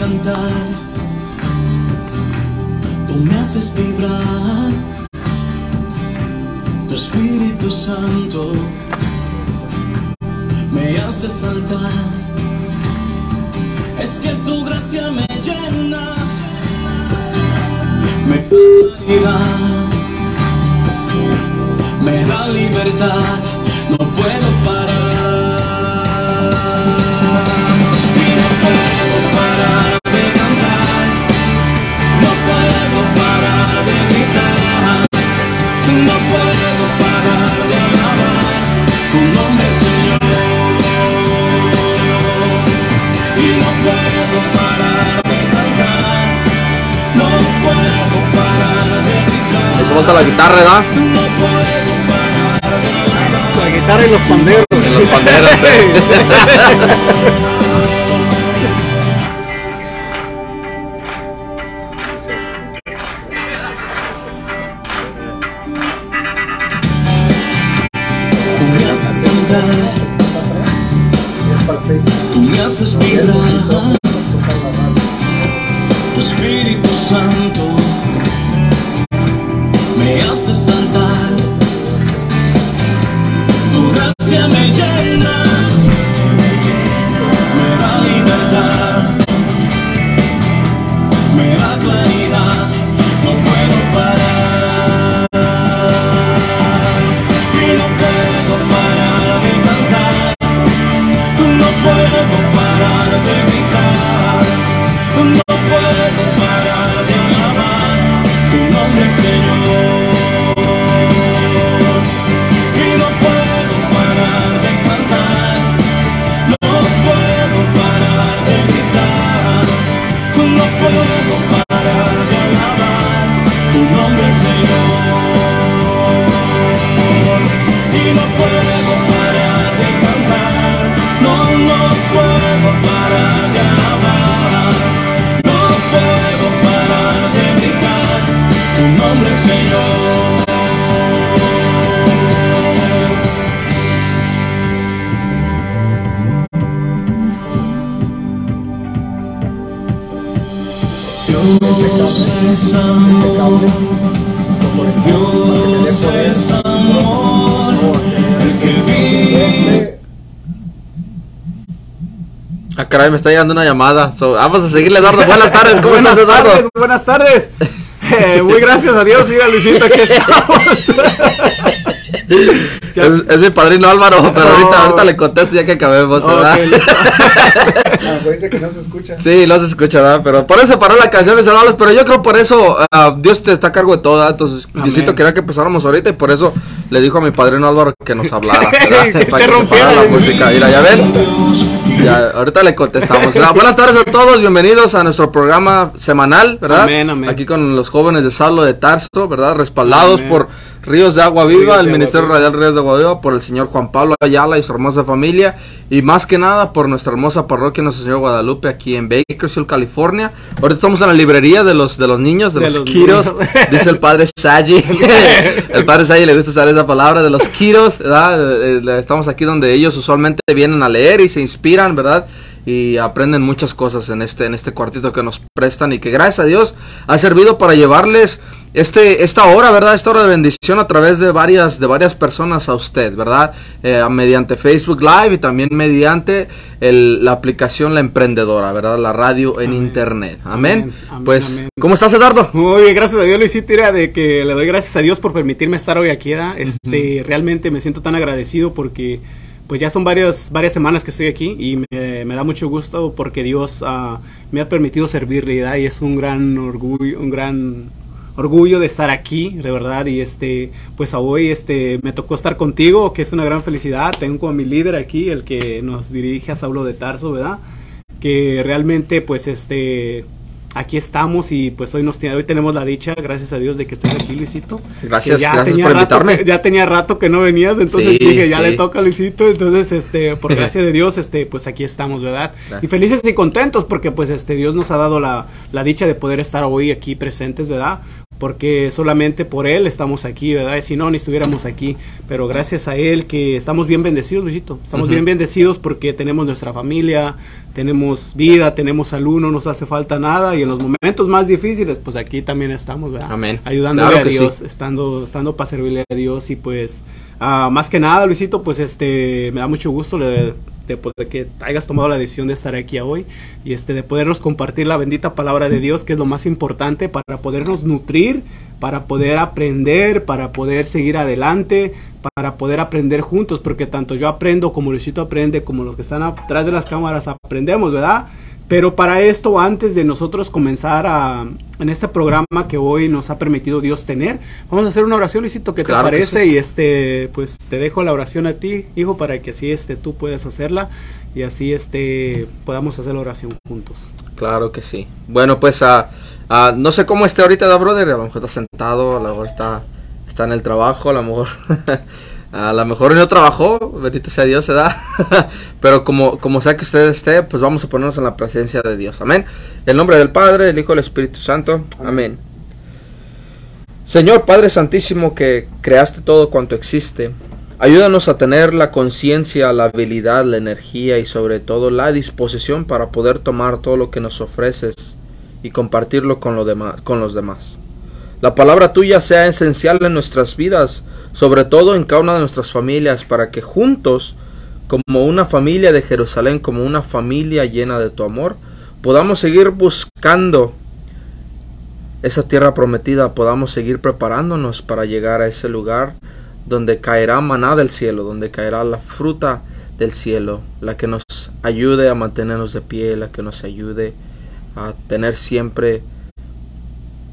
Cantar, tú me haces vibrar, tu Espíritu Santo me hace saltar. Es que tu gracia me llena, me da claridad, me da libertad, no puedo parar. La guitarra, ¿verdad? La guitarra y los panderos. En los panderos. Espíritu Santo me hace saltar, llegando una llamada. So, vamos a seguirle, Eduardo. Buenas tardes, ¿cómo buenas estás, Eduardo? tardes, buenas tardes. Eh, muy gracias a Dios, siga Luisito, aquí estamos. Es, es mi padrino Álvaro, pero Oh. ahorita, ahorita le contesto ya que acabemos, ¿verdad? Ok, listo. Ah, pues dice que no se escucha. Sí, los escucha, ¿verdad? Pero por eso paró la canción, mis hermanos. Pero yo creo por eso ah, Dios te está a cargo de todo, ¿verdad? Entonces, Amén. Diosito quería que empezáramos ahorita y por eso le dijo a mi padrino Álvaro que nos hablara, Para que se la música. Mira, ya ven. Ya, ahorita le contestamos. Buenas tardes a todos, bienvenidos a nuestro programa semanal, ¿verdad? Amén, amén. Aquí con los jóvenes de Sallo de Tarso, ¿verdad? Respaldados Amén. por Ríos de Agua Viva, Ríos el Agua Ministerio Viva. Radial Ríos de Agua Viva, por el señor Juan Pablo Ayala y su hermosa familia, y más que nada por nuestra hermosa parroquia Nuestro Señor Guadalupe aquí en Bakersfield, California. Ahorita estamos en la librería de los de los niños, de, De los, los dice el padre Saji. el padre Saji le gusta usar esa palabra de los kiros, ¿verdad? Eh, eh, Estamos aquí donde ellos usualmente vienen a leer y se inspiran, ¿verdad? Y aprenden muchas cosas en este en este cuartito que nos prestan y que gracias a Dios ha servido para llevarles este esta hora, ¿verdad? Esta hora de bendición a través de varias de varias personas a usted, ¿verdad? Eh, mediante Facebook Live y también mediante el- la aplicación La Emprendedora, ¿verdad? La radio en Amén. internet. Amén. Amén, pues, amén. ¿cómo estás, Eduardo? Muy bien, gracias a Dios, Luisito, era de que le doy gracias a Dios por permitirme estar hoy aquí, ¿verdad? Este, realmente me siento tan agradecido porque pues ya son varias, varias semanas que estoy aquí y me, da mucho gusto porque Dios ah, me ha permitido servirle. Y es un gran orgullo, un gran orgullo de estar aquí, de verdad, y este, pues a hoy este, me tocó estar contigo, que es una gran felicidad, tengo como mi líder aquí, el que nos dirige a Saulo de Tarso, ¿verdad? que realmente pues este aquí estamos y pues hoy nos tiene- hoy tenemos la dicha, gracias a Dios, de que estés aquí, Luisito. Gracias, ya gracias tenía por rato invitarme. ya tenía rato que no venías, entonces Sí, dije, ya sí. le toca a Luisito, entonces este, por gracia de Dios, este, pues aquí estamos, ¿verdad? Gracias. Y felices y contentos porque pues este Dios nos ha dado la, la dicha de poder estar hoy aquí presentes, ¿verdad? Porque solamente por Él estamos aquí, ¿verdad? Y si no, ni estuviéramos aquí. Pero gracias a Él que estamos bien bendecidos, Luisito. Estamos bien bendecidos porque tenemos nuestra familia, tenemos vida, tenemos salud, no nos hace falta nada. Y en los momentos más difíciles, pues aquí también estamos, ¿verdad? Amén. Ayudándole Claro a Dios, sí. estando, estando para servirle a Dios. Y pues, ah, más que nada, Luisito, pues este, me da mucho gusto de poder que hayas tomado la decisión de estar aquí hoy y este de podernos compartir la bendita palabra de Dios, que es lo más importante para podernos nutrir, para poder aprender, para poder seguir adelante, para poder aprender juntos, porque tanto yo aprendo como Luisito aprende, como los que están atrás de las cámaras aprendemos, ¿verdad? Pero para esto, antes de nosotros comenzar a, en este programa que hoy nos ha permitido Dios tener, vamos a hacer una oración, Luisito, ¿qué te que parece? sí. Y este, pues te dejo la oración a ti, hijo, para que así este, tú puedas hacerla y así este, podamos hacer la oración juntos. Claro que sí. Bueno, pues ah, no sé cómo esté ahorita, da brother. A lo mejor está sentado, a lo mejor está, está en el trabajo, a lo mejor. A lo mejor no trabajó, bendito sea Dios, se da. Pero como, como sea que usted esté, pues vamos a ponernos en la presencia de Dios. Amén. En nombre del Padre, del Hijo y del Espíritu Santo. Amén. Señor Padre Santísimo que creaste todo cuanto existe, ayúdanos a tener la conciencia, la habilidad, la energía y sobre todo la disposición para poder tomar todo lo que nos ofreces y compartirlo con, lo demás, con los demás. La palabra tuya sea esencial en nuestras vidas, sobre todo en cada una de nuestras familias, para que juntos, como una familia de Jerusalén, como una familia llena de tu amor, podamos seguir buscando esa tierra prometida, podamos seguir preparándonos para llegar a ese lugar donde caerá maná del cielo, donde caerá la fruta del cielo, la que nos ayude a mantenernos de pie, la que nos ayude a tener siempre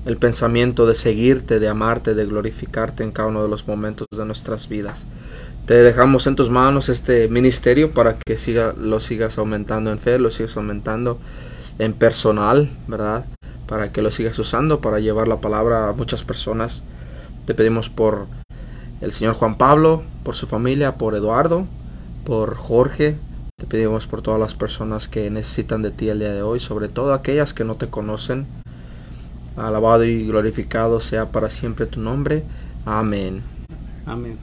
el pensamiento de seguirte, de amarte, de glorificarte en cada uno de los momentos de nuestras vidas. Te dejamos en tus manos este ministerio para que siga, lo sigas aumentando en fe, lo sigas aumentando en personal, ¿verdad? Para que lo sigas usando para llevar la palabra a muchas personas. Te pedimos por el señor Juan Pablo, por su familia, por Eduardo, por Jorge. Te pedimos por todas las personas que necesitan de ti el día de hoy, sobre todo aquellas que no te conocen. Alabado y glorificado sea para siempre tu nombre. Amén. Amén.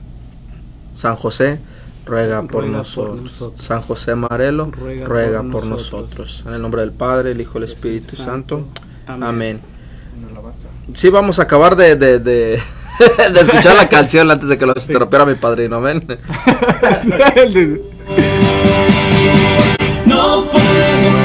San José, ruega, por, Ruega por nosotros. nosotros. San José Marelo, Ruega ruega, por por, nosotros. nosotros. En el nombre del Padre, el Hijo y el Espíritu Santo. Amén. Sí, vamos a acabar de, de, de, de escuchar la canción antes de que lo estropeara mi padrino. Amén. No puedo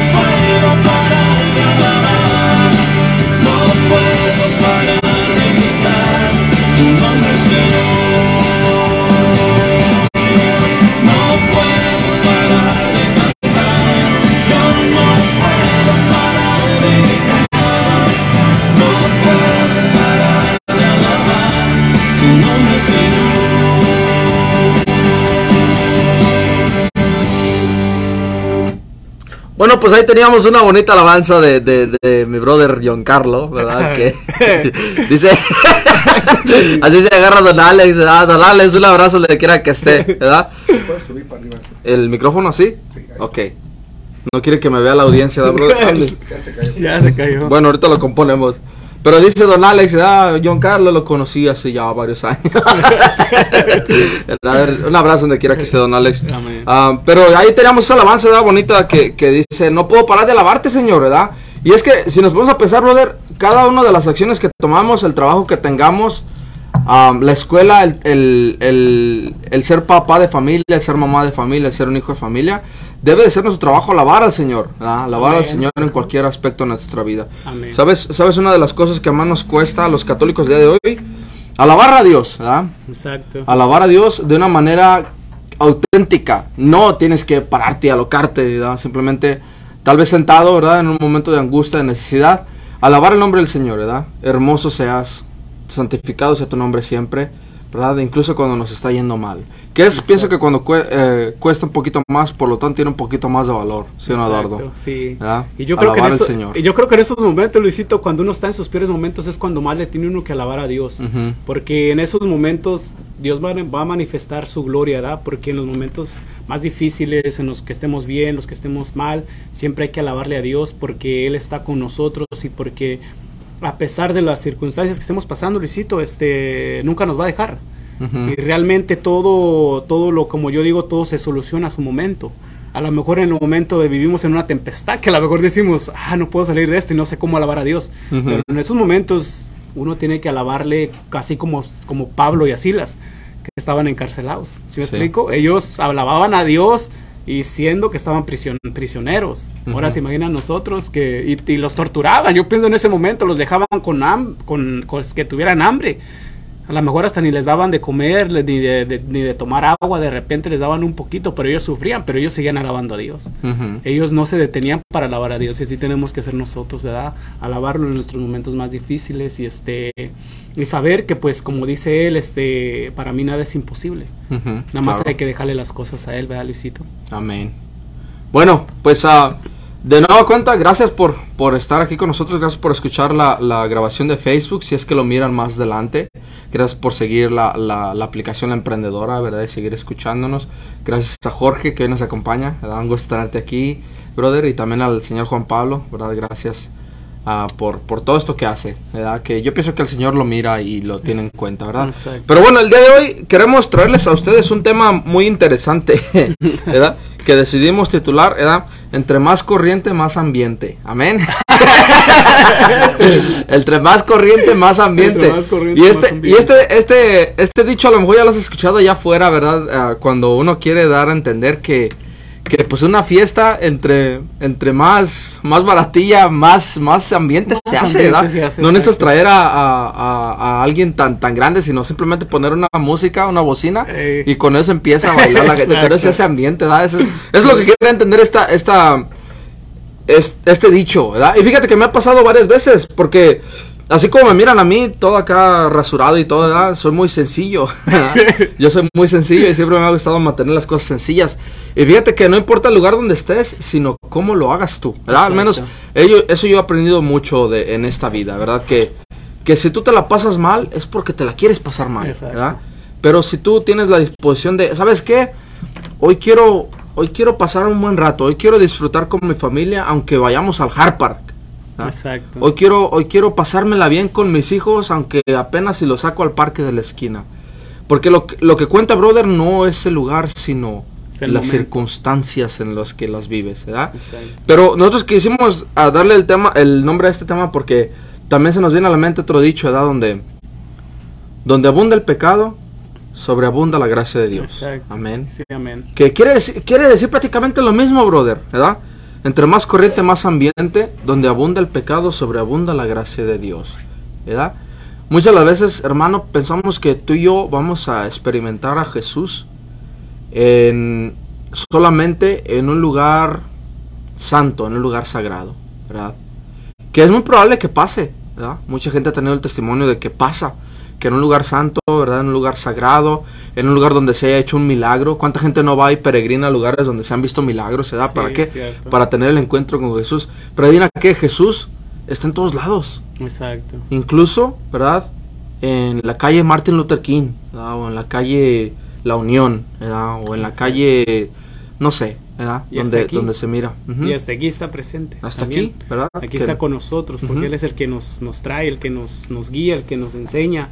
Bueno, pues ahí teníamos una bonita alabanza de, de, de mi brother Giancarlo, ¿verdad? Que dice, así se agarra Don Alex, ¿verdad? Don Alex, un abrazo donde quiera que esté, ¿verdad? ¿Puedes subir para arriba? ¿El micrófono sí? Sí, ahí Ok. No quiere que me vea la audiencia, ¿verdad, brother? Ya se cayó. Ya se cayó. Bueno, ahorita lo componemos. Pero dice Don Alex, ah, John Carlos lo conocí hace ya varios años. Un abrazo donde quiera que esté Don Alex. Ah, pero ahí teníamos esa alabanza ¿verdad? bonita que, que dice, no puedo parar de alabarte, Señor, ¿verdad? Y es que si nos ponemos a pensar, brother, cada una de las acciones que tomamos, el trabajo que tengamos, ah, la escuela, el, el- el- el ser papá de familia, el ser mamá de familia, el ser un hijo de familia, debe de ser nuestro trabajo alabar al Señor, ¿verdad? alabar al. Señor en cualquier aspecto de nuestra vida. Amén. ¿Sabes, ¿Sabes una de las cosas que más nos cuesta a los católicos día de hoy? Alabar a Dios, ¿verdad? Exacto. Alabar a Dios de una manera auténtica. No tienes que pararte y alocarte, ¿verdad? Simplemente, tal vez sentado, ¿verdad? En un momento de angustia, de necesidad, alabar el nombre del Señor, ¿verdad? Hermoso seas, santificado sea tu nombre siempre, ¿verdad? Incluso cuando nos está yendo mal. Que es, pienso que cuando cue- eh, cuesta un poquito más, por lo tanto tiene un poquito más de valor, ¿sí Exacto, Eduardo? Sí. Y yo creo, que en Alabar al eso- Señor. y yo creo que en esos momentos, Luisito, cuando uno está en sus peores momentos es cuando más le tiene uno que alabar a Dios. Porque en esos momentos Dios va, va a manifestar su gloria, ¿verdad? Porque en los momentos más difíciles, en los que estemos bien, los que estemos mal, siempre hay que alabarle a Dios porque Él está con nosotros y porque a pesar de las circunstancias que estemos pasando, Luisito, este, nunca nos va a dejar. Ujú. Y realmente todo, todo lo, como yo digo, todo se soluciona a su momento. A lo mejor en el momento de vivimos en una tempestad, que a lo mejor decimos, ah, no puedo salir de esto y no sé cómo alabar a Dios. Ujú. Pero en esos momentos uno tiene que alabarle casi como, como Pablo y Asilas, que estaban encarcelados. ¿Sí me Sí. explico? Ellos alababan a Dios y siendo que estaban prision- prisioneros. Ahora Ujú. te imaginas nosotros que y, y los torturaban. Yo pienso en ese momento los dejaban con, ham- con, con que tuvieran hambre. A lo mejor hasta ni les daban de comer, ni de, de- ni de tomar agua, de repente les daban un poquito, pero ellos sufrían, pero ellos seguían alabando a Dios. Ellos no se detenían para alabar a Dios y así tenemos que ser nosotros, ¿verdad? Alabarlo en nuestros momentos más difíciles y este y saber que pues como dice él, este para mí nada es imposible. Nada más Claro. hay que dejarle las cosas a él, ¿verdad, Luisito? Amén. Bueno, pues ah, de nueva cuenta, gracias por, por estar aquí con nosotros, gracias por escuchar la, la grabación de Facebook, si es que lo miran más adelante. Gracias por seguir la, la, la aplicación La Emprendedora, ¿verdad? Y seguir escuchándonos. Gracias a Jorge que hoy nos acompaña, ¿verdad? Un gusto tenerte aquí, brother, y también al señor Juan Pablo, ¿verdad? Gracias ah, por, por todo esto que hace, ¿verdad? Que yo pienso que el Señor lo mira y lo tiene en cuenta, ¿verdad? Exacto. Pero bueno, el día de hoy queremos traerles a ustedes un tema muy interesante, ¿verdad? Que decidimos titular, ¿verdad? Entre más corriente, más ambiente. Amén. Entre más corriente, más ambiente. Entre más corriente, y más este, y este, este, este dicho a lo mejor ya lo has escuchado allá afuera, ¿verdad? Ah, cuando uno quiere dar a entender que, que pues una fiesta entre, entre más, más baratilla, más, más ambiente Más se hace, se hace, no necesitas traer a, a- a- a alguien tan, tan grande, sino simplemente poner una música, una bocina, Ey. y con eso empieza a bailar la gente. Pero es ese ambiente, ¿verdad? Eso es, es lo que quiere entender esta, esta, es- este dicho, ¿verdad? Y fíjate que me ha pasado varias veces, porque así como me miran a mí, todo acá rasurado y todo, ¿verdad? Soy muy sencillo. ¿verdad? Yo soy muy sencillo y siempre me ha gustado mantener las cosas sencillas. Y fíjate que no importa el lugar donde estés, sino cómo lo hagas tú, ¿verdad? Al menos ello- eso yo he aprendido mucho de, en esta vida, ¿verdad? Que, que si tú te la pasas mal, es porque te la quieres pasar mal, Exacto. ¿verdad? Pero si tú tienes la disposición de, ¿sabes qué? Hoy quiero, hoy quiero pasar un buen rato, hoy quiero disfrutar con mi familia, aunque vayamos al Hard Park. ¿ah? Exacto. Hoy quiero, hoy quiero pasármela bien con mis hijos, aunque apenas si los saco al parque de la esquina. Porque lo, que- lo que cuenta, brother, no es el lugar, sino el las momento. circunstancias en las que las vives, ¿verdad? Exacto. Pero nosotros quisimos a darle el tema, el nombre a este tema porque también se nos viene a la mente otro dicho, ¿verdad? Donde, donde abunda el pecado, sobreabunda la gracia de Dios. Exacto. Amén. Sí, amén. Que quiere decir, quiere decir prácticamente lo mismo, brother, ¿verdad? Entre más corriente, más ambiente, donde abunda el pecado, sobreabunda la gracia de Dios, ¿verdad? Muchas de las veces, hermano, pensamos que tú y yo vamos a experimentar a Jesús en solamente en un lugar santo, en un lugar sagrado, ¿verdad? Que es muy probable que pase, ¿verdad? Mucha gente ha tenido el testimonio de que pasa, que en un lugar santo, ¿verdad? En un lugar sagrado, en un lugar donde se haya hecho un milagro. ¿Cuánta gente no va y peregrina a lugares donde se han visto milagros, ¿verdad? Sí, ¿Para qué? cierto. Para tener el encuentro con Jesús. Pero adivina que Jesús está en todos lados. Exacto. Incluso, ¿verdad? En la calle Martin Luther King, ¿verdad? O en la calle La Unión, ¿verdad? O en la calle, no sé, ¿verdad? Y hasta Donde, aquí. donde se mira. Y hasta aquí está presente. Hasta también. aquí, ¿verdad? Aquí Que- está con nosotros, porque. Él es el que nos, nos trae, el que nos, nos guía, el que nos enseña,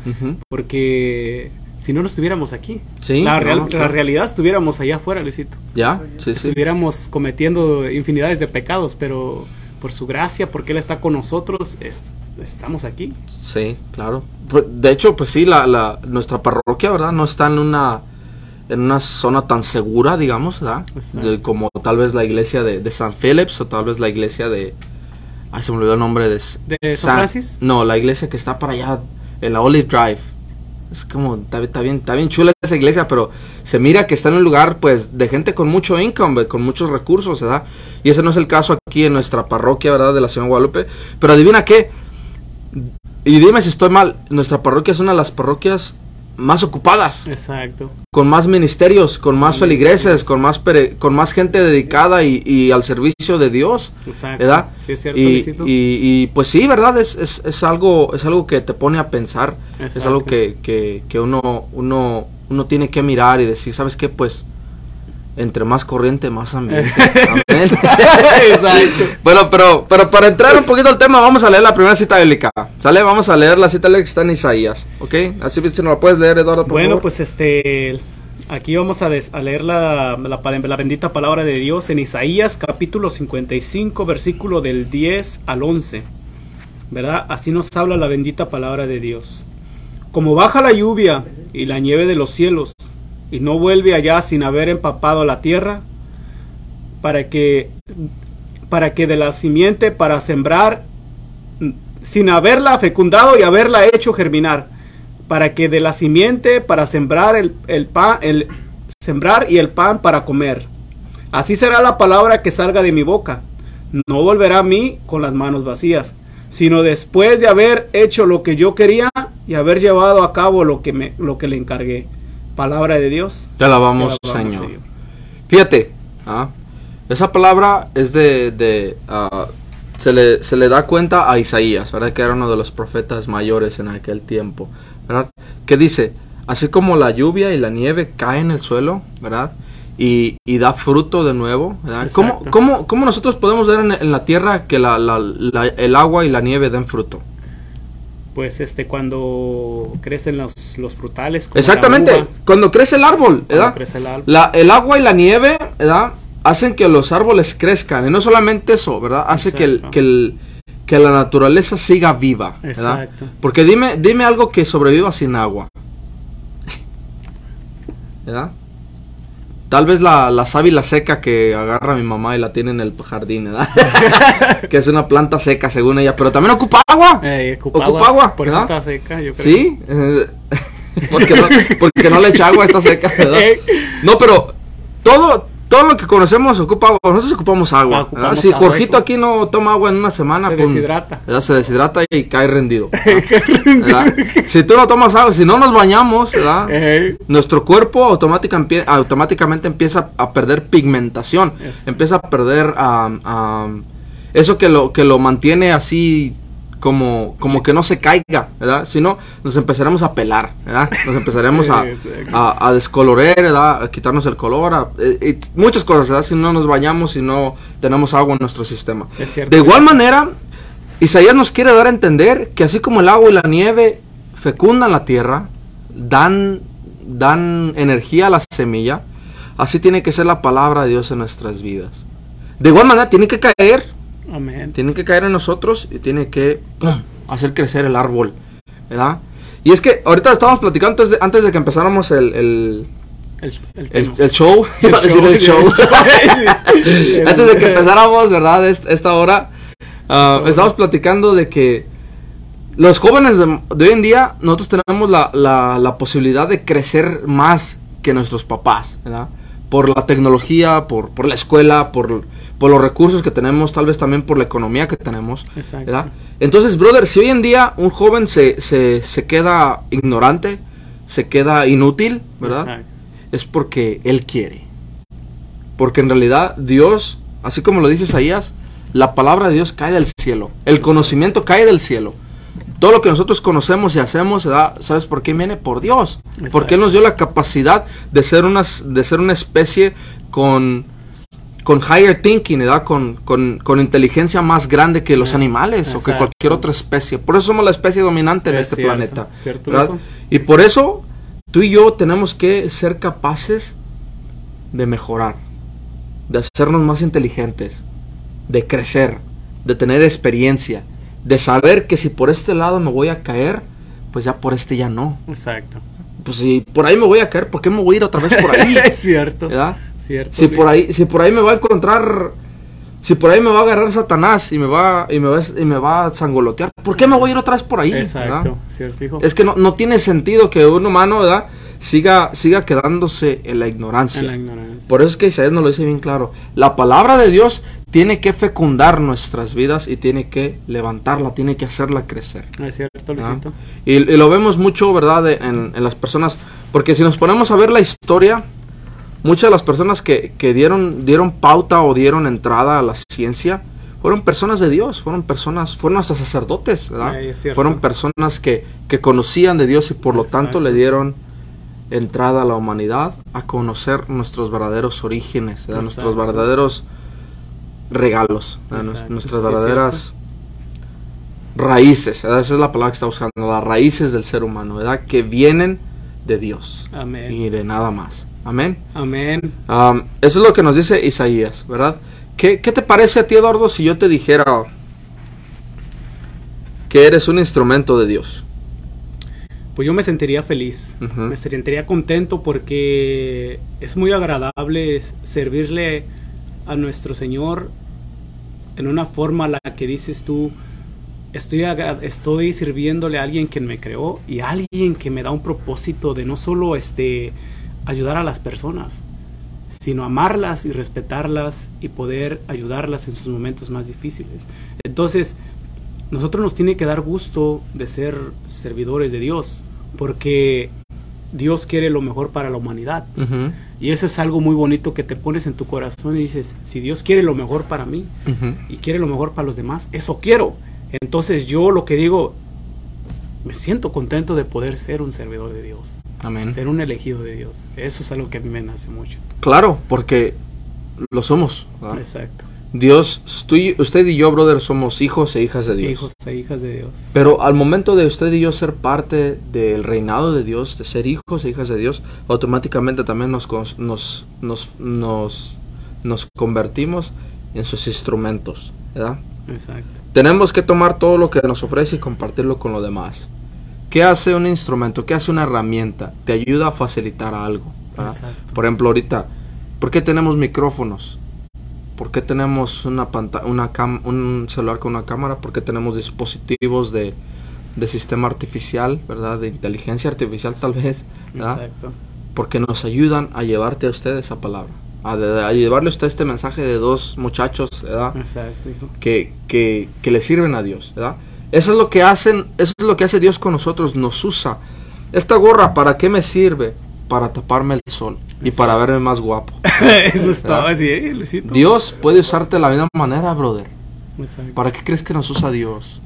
porque si no, no estuviéramos aquí. Sí, la, no, real- claro. la realidad estuviéramos allá afuera, Luisito. ¿Ya? Sí, sí. Estuviéramos cometiendo infinidades de pecados, pero por su gracia, porque Él está con nosotros, es- estamos aquí. Sí, claro. Pues, de hecho, pues sí, la, la, nuestra parroquia, ¿verdad? No está en una en una zona tan segura, digamos, ¿verdad? De- como tal vez la iglesia de, de San Phillips o tal vez la iglesia de... Ay, se me olvidó el nombre de... ¿De San Francis? No, la iglesia que está para allá, en la Olive Drive. Es como, está, está bien, está bien chula esa iglesia, pero se mira que está en un lugar, pues, de gente con mucho income, con muchos recursos, ¿verdad? Y ese no es el caso aquí en nuestra parroquia, ¿verdad? De la ciudad de Guadalupe. Pero adivina qué. Y dime si estoy mal. Nuestra parroquia es una de las parroquias más ocupadas, Exacto. con más ministerios, con más feligreses, con más, pere- con más gente dedicada y, y al servicio de Dios. Exacto. ¿verdad? Sí, es cierto, y, Luisito. y- y, pues sí, ¿verdad? Es, es, es algo, es algo que te pone a pensar. Es Exacto. algo que, que, que uno, uno, uno tiene que mirar y decir, ¿sabes qué? Pues entre más corriente, más ambiente. Exacto. bueno, pero, pero para entrar un poquito al tema, vamos a leer la primera cita bíblica. ¿Sale? Vamos a leer la cita bíblica que está en Isaías. ¿Ok? Así si nos la puedes leer, Eduardo, por Bueno, favor. pues este, aquí vamos a, des- a leer la, la, la bendita palabra de Dios en Isaías capítulo 55, versículo del 10 al 11. ¿Verdad? Así nos habla la bendita palabra de Dios. Como baja la lluvia y la nieve de los cielos y no vuelve allá sin haber empapado la tierra, para que, para que de la simiente para sembrar, sin haberla fecundado y haberla hecho germinar, para que de la simiente para sembrar el, el pan, el sembrar y el pan para comer. Así será la palabra que salga de mi boca. No volverá a mí con las manos vacías, sino después de haber hecho lo que yo quería y haber llevado a cabo lo que me lo que le encargué. Palabra de Dios. Te alabamos, Te alabamos, Señor. Fíjate, ¿ah? esa palabra es de... de, ah, se, le, se le da cuenta a Isaías, ¿verdad? Que era uno de los profetas mayores en aquel tiempo, ¿verdad? Que dice, así como la lluvia y la nieve caen en el suelo, ¿verdad? Y, y da fruto de nuevo, ¿verdad? ¿Cómo, cómo, cómo nosotros podemos ver en, en la tierra que la- la- la- el agua y la nieve den fruto? Pues este cuando crecen los, los frutales. Exactamente, uva, cuando crece el árbol, cuando ¿verdad? crece el árbol. La- el agua y la nieve, ¿verdad? Hacen que los árboles crezcan. Y no solamente eso, ¿verdad? Hace que, el, que, el- que la naturaleza siga viva, ¿verdad? Exacto. Porque dime, dime algo que sobreviva sin agua. ¿Verdad? Tal vez la, la sábila seca que agarra mi mamá y la tiene en el jardín, ¿verdad? que es una planta seca según ella, pero también ocupa agua. Eh, ocupa, Ocupa agua, Por eso está seca, yo creo. Sí, eh, porque, no, porque no le echa agua, está seca, ¿verdad? No, pero todo, todo lo que conocemos ocupa agua. Nosotros ocupamos agua. Ah. Si agua, Jorgito aquí no toma agua en una semana, Se pum, deshidrata. ¿verdad? Se deshidrata y cae rendido. Si tú no tomas agua, si no nos bañamos, ¿verdad? Nuestro cuerpo automáticamente empieza a perder pigmentación, empieza a perder eso que lo que lo mantiene así como como que no se caiga, ¿verdad? Si no nos empezaremos a pelar, ¿verdad? Nos empezaremos a, a, a descolorar, ¿verdad? A quitarnos el color, a- eh, y muchas cosas, ¿verdad? Si no nos bañamos, si no tenemos agua en nuestro sistema. Es cierto. De igual manera, Isaías nos quiere dar a entender que así como el agua y la nieve fecundan la tierra, dan, dan energía a la semilla, así tiene que ser la palabra de Dios en nuestras vidas. De igual manera, tiene que caer, amén. tiene que caer en nosotros y tiene que ¡pum! hacer crecer el árbol, ¿verdad? Y es que ahorita estábamos platicando antes de, antes de que empezáramos el, el, El, el el, tema. el show, iba a decir el show. El- Antes de que empezáramos, ¿verdad? Est- Esta hora, estamos platicando de que los jóvenes de, de hoy en día, nosotros tenemos la, la- la posibilidad de crecer más que nuestros papás, ¿verdad? Por la tecnología, por, por la escuela, por, por los recursos que tenemos, tal vez también por la economía que tenemos, Exacto. ¿verdad? Entonces, brother, si hoy en día un joven se, se, se queda ignorante, se queda inútil, ¿verdad? Exacto. es porque Él quiere. Porque en realidad Dios, así como lo dice Isaías, la palabra de Dios cae del cielo. El conocimiento cae del cielo. Todo lo que nosotros conocemos y hacemos, se da, ¿sabes por qué viene? Por Dios. Porque Él nos dio la capacidad de ser, unas, de ser una especie con, con higher thinking, ¿verdad? Con, con, con inteligencia más grande que los Es- animales o que exacto. cualquier otra especie. Por eso somos la especie dominante en Es este cierto, planeta. cierto eso. Y por eso tú y yo tenemos que ser capaces de mejorar, de hacernos más inteligentes, de crecer, de tener experiencia, de saber que si por este lado me voy a caer, pues ya por este ya no. Exacto. Pues si por ahí me voy a caer, ¿por qué me voy a ir otra vez por ahí? es cierto. ¿Verdad? Cierto. Si por ahí, si por ahí me va a encontrar Si por ahí me va a agarrar Satanás y me va, y me va, y me va a sangolotear, ¿por qué me voy a ir otra vez por ahí? Exacto, ¿verdad? ¿cierto, hijo? Es que no, no tiene sentido que un humano, ¿verdad? Siga, siga quedándose en la ignorancia. En la ignorancia. Por eso es que Isaías nos lo dice bien claro. La palabra de Dios tiene que fecundar nuestras vidas y tiene que levantarla, tiene que hacerla crecer. Es cierto, ¿ah? Luisito. Y, y lo vemos mucho, ¿verdad? de- en, en las personas. Porque si nos ponemos a ver la historia, muchas de las personas que, que dieron, dieron pauta o dieron entrada a la ciencia fueron personas de Dios, fueron personas, fueron hasta sacerdotes, ¿verdad? Cierto. fueron personas que, que conocían de Dios y por lo tanto le dieron entrada a la humanidad a conocer nuestros verdaderos orígenes, nuestros verdaderos regalos, nuestras sí, verdaderas raíces, ¿verdad? esa es la palabra que está buscando, las raíces del ser humano, ¿verdad? Que vienen de Dios Amén. y de nada más. Amén. Amén. Am, eso es lo que nos dice Isaías, ¿verdad? ¿Qué, qué te parece a ti, Eduardo, si yo te dijera que eres un instrumento de Dios? Pues yo me sentiría feliz, me sentiría contento porque es muy agradable servirle a nuestro Señor en una forma a la que dices tú, estoy, estoy sirviéndole a alguien que me creó y a alguien que me da un propósito de no solo este, ayudar a las personas, sino amarlas y respetarlas y poder ayudarlas en sus momentos más difíciles. Entonces, nosotros nos tiene que dar gusto de ser servidores de Dios, porque Dios quiere lo mejor para la humanidad. Y eso es algo muy bonito que te pones en tu corazón y dices, si Dios quiere lo mejor para mí y quiere lo mejor para los demás, eso quiero. Entonces yo lo que digo, me siento contento de poder ser un servidor de Dios, Amén. ser un elegido de Dios. Eso es algo que a mí me nace mucho. Claro, porque lo somos. ¿verdad? Exacto. Dios, tú y- usted y yo, brother, somos hijos e hijas de Dios. Hijos e hijas de Dios. Pero al momento de usted y yo ser parte del reinado de Dios, de ser hijos e hijas de Dios, automáticamente también nos, nos, nos, nos, nos convertimos en sus instrumentos, ¿verdad? Exacto. Tenemos que tomar todo lo que nos ofrece y compartirlo con los demás. ¿Qué hace un instrumento? ¿Qué hace una herramienta? Te ayuda a facilitar algo. Por ejemplo, ahorita, ¿por qué tenemos micrófonos? ¿Por qué tenemos una panta una cam- un celular con una cámara? ¿Por qué tenemos dispositivos de, de sistema artificial, verdad? De inteligencia artificial tal vez, ¿verdad? Exacto. Porque nos ayudan a llevarte a usted esa palabra. A, de- a llevarle a usted este mensaje de dos muchachos, ¿verdad? Exacto, hijo. que, que, que le sirven a Dios, ¿verdad? Eso es lo que hacen, eso es lo que hace Dios con nosotros, nos usa. Esta gorra, ¿para qué me sirve? Para taparme el sol y para verme más guapo. Eso estaba así, ¿eh, Luisito? Dios puede usarte de la misma manera, brother. Exacto. ¿Para qué crees que nos usa Dios?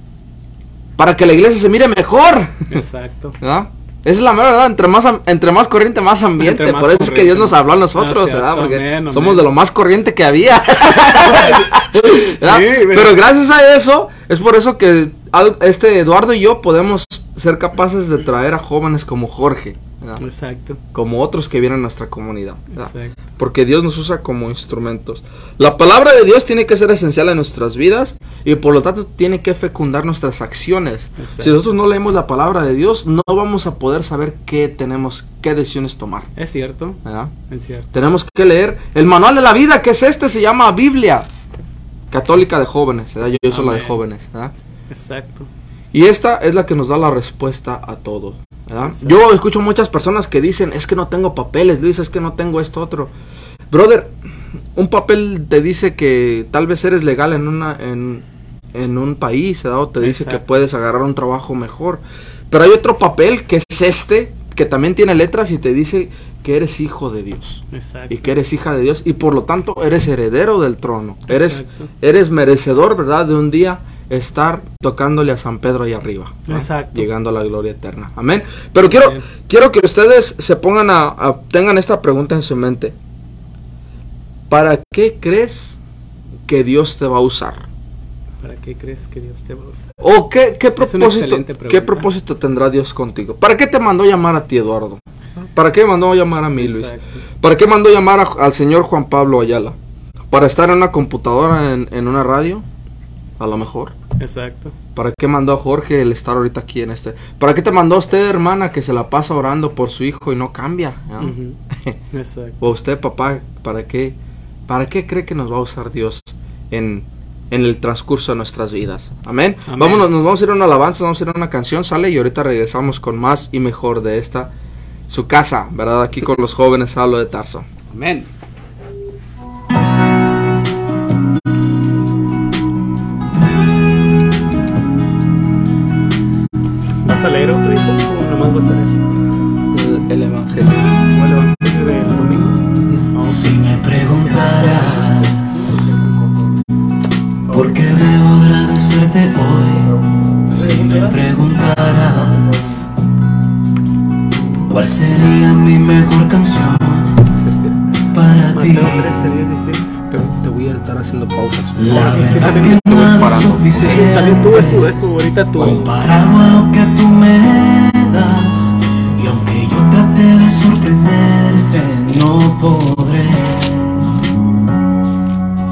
Para que la iglesia se mire mejor, Exacto. ¿verdad? Esa es la mera verdad, entre más, entre más corriente, más ambiente. Más Por eso es que. Dios nos habló a nosotros, Ah, ¿verdad? Porque somos de lo más corriente que había. pero, gracias a eso, es por eso que este Eduardo y yo podemos ser capaces de traer a jóvenes como Jorge, ¿verdad? Exacto. como otros que vienen a nuestra comunidad. ¿verdad? Exacto. Porque Dios nos usa como instrumentos. La palabra de Dios tiene que ser esencial en nuestras vidas y por lo tanto tiene que fecundar nuestras acciones. Exacto. Si nosotros no leemos la palabra de Dios, no vamos a poder saber qué tenemos, qué decisiones tomar. Es cierto. ¿verdad? Es cierto. Tenemos que leer el manual de la vida, que es este, se llama Biblia. Católica de jóvenes, ¿verdad? yo soy la de jóvenes. ¿verdad? Exacto. Y esta es la que nos da la respuesta a todo. Yo escucho muchas personas que dicen, es que no tengo papeles, Luis, es que no tengo esto otro. Brother, un papel te dice que tal vez eres legal en una en, en un país, ¿verdad? o te dice que puedes agarrar un trabajo mejor. Pero hay otro papel que es este, que también tiene letras y te dice que eres hijo de Dios Exacto. y que eres hija de Dios y por lo tanto eres heredero del trono. Eres, Exacto. eres merecedor, ¿verdad? De un día estar tocándole a San Pedro ahí arriba. ¿no? Exacto. Llegando a la gloria eterna. Amén. Pero quiero, quiero que ustedes se pongan a, a- tengan esta pregunta en su mente. ¿Para qué crees que Dios te va a usar? ¿Para qué crees que Dios te va a usar? ¿O qué, qué propósito, qué propósito tendrá Dios contigo? ¿Para qué te mandó llamar a ti, Eduardo? ¿Para qué mandó llamar a mí, Luis? ¿Para qué mandó llamar a- al señor Juan Pablo Ayala? ¿Para estar en una computadora en, en una radio? A lo mejor. Exacto. ¿Para qué mandó a Jorge el estar ahorita aquí en este? ¿Para qué te mandó a usted, hermana, que se la pasa orando por su hijo y no cambia? Exacto. O usted, papá, ¿para qué? ¿Para qué cree que nos va a usar Dios en, en el transcurso de nuestras vidas. Amén. Amén. Vámonos, nos vamos a ir a una alabanza, vamos a ir a una canción, sale y ahorita regresamos con más y mejor de esta, su casa, ¿verdad? Aquí con los jóvenes hablo de Tarso. Amén. ¿Vas a leer otro hijo o nomás vas a esto? El, el Evangelio. ¿O el evangelio del domingo? Si me preguntaras por qué debo agradecerte hoy, si me preguntaras cuál sería mi mejor canción para ti, haciendo pausas. la verdad que nada es parando. También tú, suficiente esto, esto, ahorita tú. comparado a lo que tú me das. Y aunque yo trate de sorprenderte, no podré.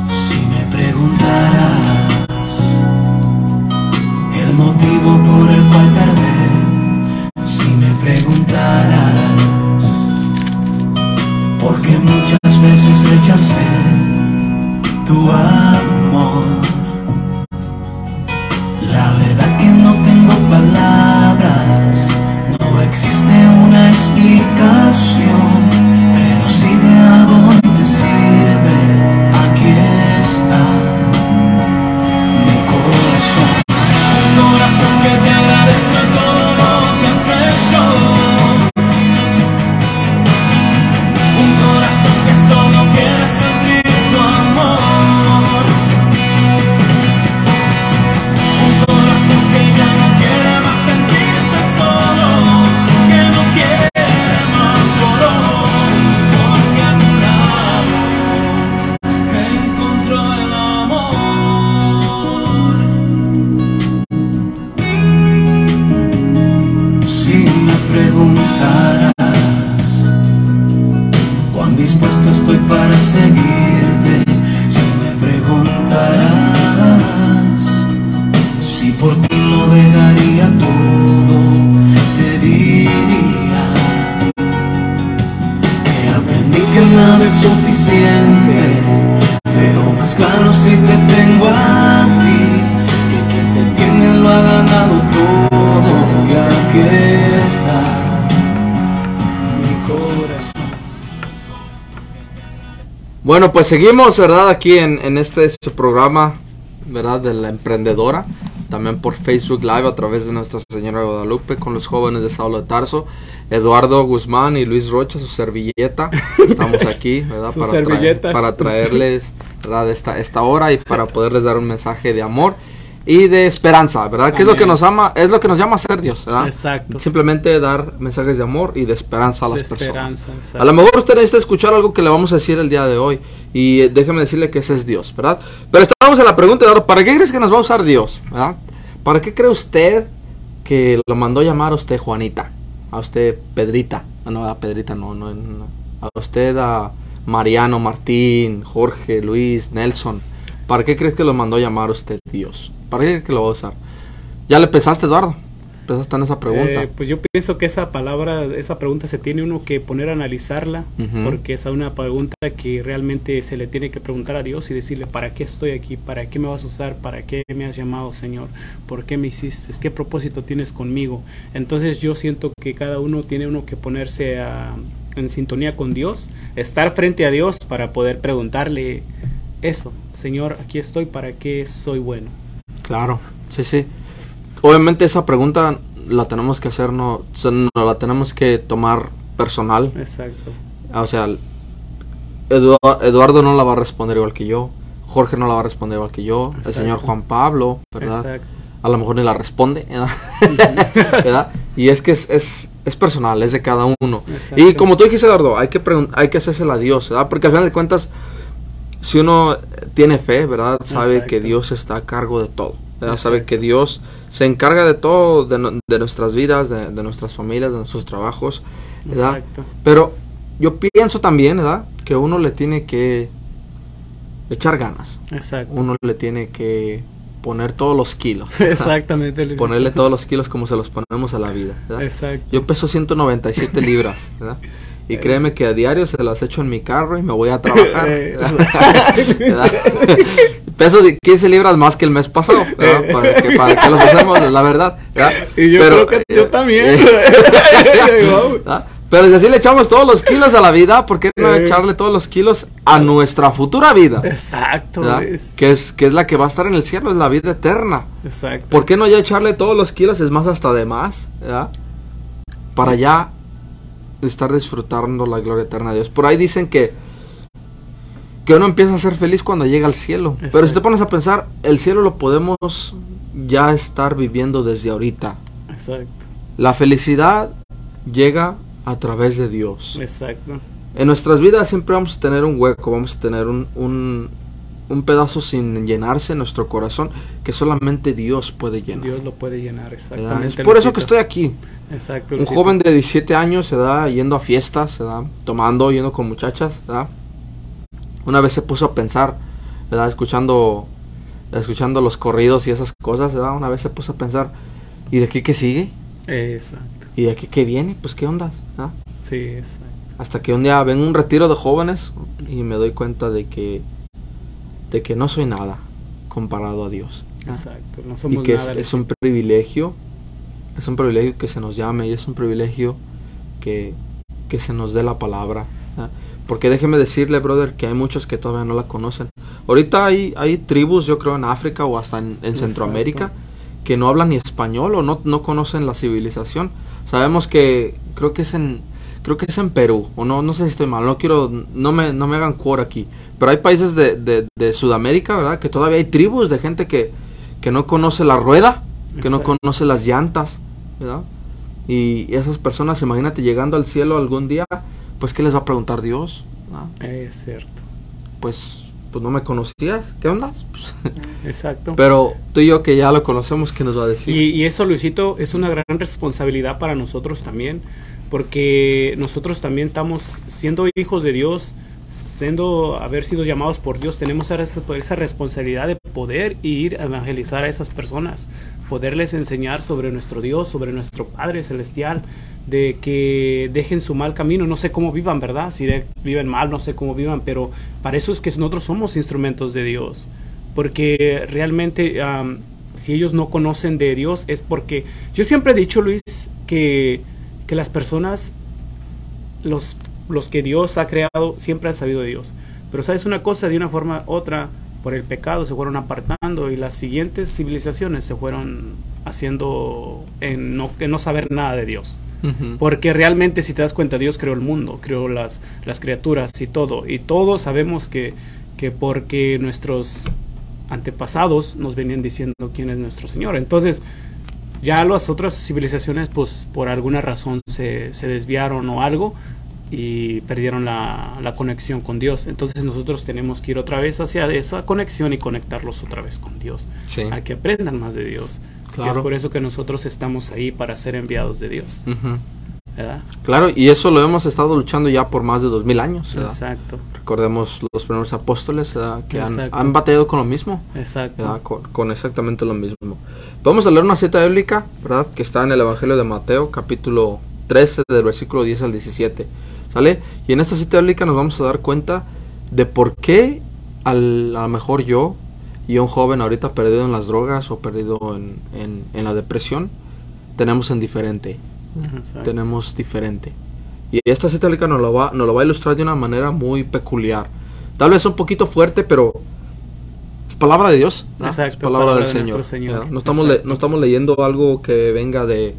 Si me preguntaras el motivo por el cual tardé, si me preguntaras por qué muchas veces rechacé tu amor. La verdad que no tengo palabras, no existe una explicación, pero si de algo te Bueno, pues seguimos, ¿verdad? Aquí en, en este su programa, ¿verdad? De la emprendedora. También por Facebook Live a través de Nuestra Señora Guadalupe con los jóvenes de Saulo de Tarso. Eduardo Guzmán y Luis Rocha, su servilleta. Estamos aquí, ¿verdad? Para, traer- para traerles, ¿verdad? Esta, esta hora y para poderles dar un mensaje de amor y de esperanza, ¿verdad? Que es lo que Amén. nos ama, es lo que nos llama a ser Dios, ¿verdad? Exacto. Simplemente dar mensajes de amor y de esperanza a las De personas. esperanza, exacto. A lo mejor usted necesita escuchar algo que le vamos a decir el día de hoy. Y eh, déjeme decirle que ese es Dios, ¿verdad? Pero estamos en la pregunta de ahora, ¿para qué crees que nos va a usar Dios? ¿verdad? ¿Para qué cree usted que lo mandó llamar a usted Juanita? A usted Pedrita. Ah, No, a Pedrita no, no, no. A usted a Mariano, Martín, Jorge, Luis, Nelson. ¿Para qué crees que lo mandó llamar a usted Dios? ¿Para qué crees que lo va a usar? ¿Ya le pensaste, Eduardo? ¿Pensaste en esa pregunta? Eh, pues yo pienso que esa palabra, esa pregunta se tiene uno que poner a analizarla, porque es una pregunta que realmente se le tiene que preguntar a Dios y decirle, ¿para qué estoy aquí? ¿Para qué me vas a usar? ¿Para qué me has llamado, Señor? ¿Por qué me hiciste? ¿Qué propósito tienes conmigo? Entonces yo siento que cada uno tiene uno que ponerse a- en sintonía con Dios, estar frente a Dios para poder preguntarle eso, Señor, aquí estoy, ¿para qué soy bueno? Claro, sí, sí. Obviamente esa pregunta la tenemos que hacer, no, la tenemos que tomar personal. Exacto. O sea, Edu- Eduardo no la va a responder igual que yo. Jorge no la va a responder igual que yo. El señor Juan Pablo, ¿verdad? Exacto. A lo mejor ni la responde, ¿verdad? ¿verdad? Y es que es, es, es personal, es de cada uno. Exacto. Y como tú dijiste, Eduardo, hay que, hay que hacérsela a Dios, ¿verdad? Porque al final de cuentas, si uno tiene fe, ¿verdad? Sabe Exacto. que Dios está a cargo de todo. ¿verdad? Sabe que Dios se encarga de todo, de, no- de nuestras vidas, de, de nuestras familias, de nuestros trabajos, ¿verdad? Exacto. Pero yo pienso también, ¿verdad? Que uno le tiene que echar ganas. Exacto. Uno le tiene que poner todos los kilos. ¿verdad? Exactamente. Ponerle todos los kilos como se los ponemos a la vida, ¿verdad? Exacto. Yo peso 197 libras, ¿verdad? Y créeme que a diario se las echo en mi carro y me voy a trabajar. Eh, ¿verdad? Peso de 15 libras más que el mes pasado. ¿verdad? ¿Para, que, para que los hacemos, la verdad. ¿verdad? Y yo creo que yo también. eh. Pero si así le echamos todos los kilos a la vida, ¿por qué no Eh. echarle todos los kilos a nuestra futura vida? Exacto. Que, es, que es la que va a estar en el cielo, es la vida eterna. Exacto. ¿Por qué no ya echarle todos los kilos? Es más, hasta de más, ¿verdad? Para ya estar disfrutando la gloria eterna de Dios. Por ahí dicen que que uno empieza a ser feliz cuando llega al cielo. Pero si te pones a pensar, el cielo lo podemos ya estar viviendo desde ahorita. Exacto. La felicidad llega a través de Dios. Exacto. En nuestras vidas siempre vamos a tener un hueco, vamos a tener un, un, un pedazo sin llenarse en nuestro corazón que solamente Dios puede llenar. Dios lo puede llenar, exactamente. Es por eso que estoy aquí. Exacto. Un joven de 17 años se da yendo a fiestas, se da tomando, yendo con muchachas, ¿verdad? Una vez se puso a pensar, ¿verdad? Escuchando, escuchando los corridos y esas cosas, ¿verdad? Una vez se puso a pensar, ¿y de aquí qué sigue? Exacto. ¿Y de aquí qué viene? Pues qué ondas, ¿verdad? Sí, exacto. Hasta que un día ven un retiro de jóvenes y me doy cuenta de que, de que no soy nada comparado a Dios. Exacto. No y somos que es, nada. es un privilegio, es un privilegio que se nos llame y es un privilegio que, que se nos dé la palabra. Porque déjeme decirle, brother, que hay muchos que todavía no la conocen. Ahorita hay, hay tribus, yo creo, en África o hasta en, en Centroamérica Exacto. que no hablan ni español o no, no conocen la civilización. Sabemos que creo que es en creo que es en Perú o no no sé si estoy mal, no quiero no me no me hagan cuor aquí, pero hay países de, de, de Sudamérica, ¿verdad? Que todavía hay tribus de gente que que no conoce la rueda, que no conoce las llantas, ¿verdad? Y esas personas, imagínate llegando al cielo algún día, pues qué les va a preguntar Dios, ¿verdad? Es cierto. Pues pues no me conocías, ¿qué onda? Pues, Exacto. pero tú y yo que ya lo conocemos, ¿qué nos va a decir? Y, y eso, Luisito, es una gran responsabilidad para nosotros también, porque nosotros también estamos siendo hijos de Dios, siendo haber sido llamados por Dios, tenemos esa, responsabilidad de poder ir a evangelizar a esas personas, poderles enseñar sobre nuestro Dios, sobre nuestro Padre celestial, de que dejen su mal camino, no sé cómo vivan, ¿verdad? Si viven mal, no sé cómo vivan, pero para eso es que nosotros somos instrumentos de Dios, porque realmente si ellos no conocen de Dios es porque yo siempre he dicho, Luis, que, que las personas, los, los que Dios ha creado, siempre han sabido de Dios. Pero sabes una cosa, de una forma u otra, por el pecado se fueron apartando y las siguientes civilizaciones se fueron haciendo en no, en no saber nada de Dios. Porque realmente si te das cuenta, Dios creó el mundo, creó las, las criaturas y todo. Y todos sabemos que, que porque nuestros antepasados nos venían diciendo quién es nuestro Señor. Entonces, ya las otras civilizaciones, pues por alguna razón se, se desviaron o algo y perdieron la, la conexión con Dios. Entonces nosotros tenemos que ir otra vez hacia esa conexión y conectarlos otra vez con Dios. Sí. A que aprendan más de Dios. Y Claro. es por eso que nosotros estamos ahí para ser enviados de Dios. Ujú. ¿Verdad? Claro, y eso lo hemos estado luchando ya por más de dos mil años. ¿verdad? Exacto, Recordemos los primeros apóstoles ¿verdad? que han, han batallado con lo mismo, exacto. con, con exactamente lo mismo. Vamos a leer una cita bíblica, ¿verdad? Que está en el Evangelio de Mateo, capítulo 13, del versículo 10 al 17. ¿Sale? Y en esta cita bíblica nos vamos a dar cuenta de por qué al- a lo mejor yo y un joven ahorita perdido en las drogas o perdido en, en- en la depresión, tenemos en diferente. Exacto. tenemos diferente. Y esta cita bíblica nos lo, va, nos lo va a ilustrar de una manera muy peculiar. Tal vez un poquito fuerte, pero es palabra de Dios. ¿no? Exacto, es palabra, palabra del de Señor. Señor. ¿no? Estamos le- no estamos leyendo algo que venga de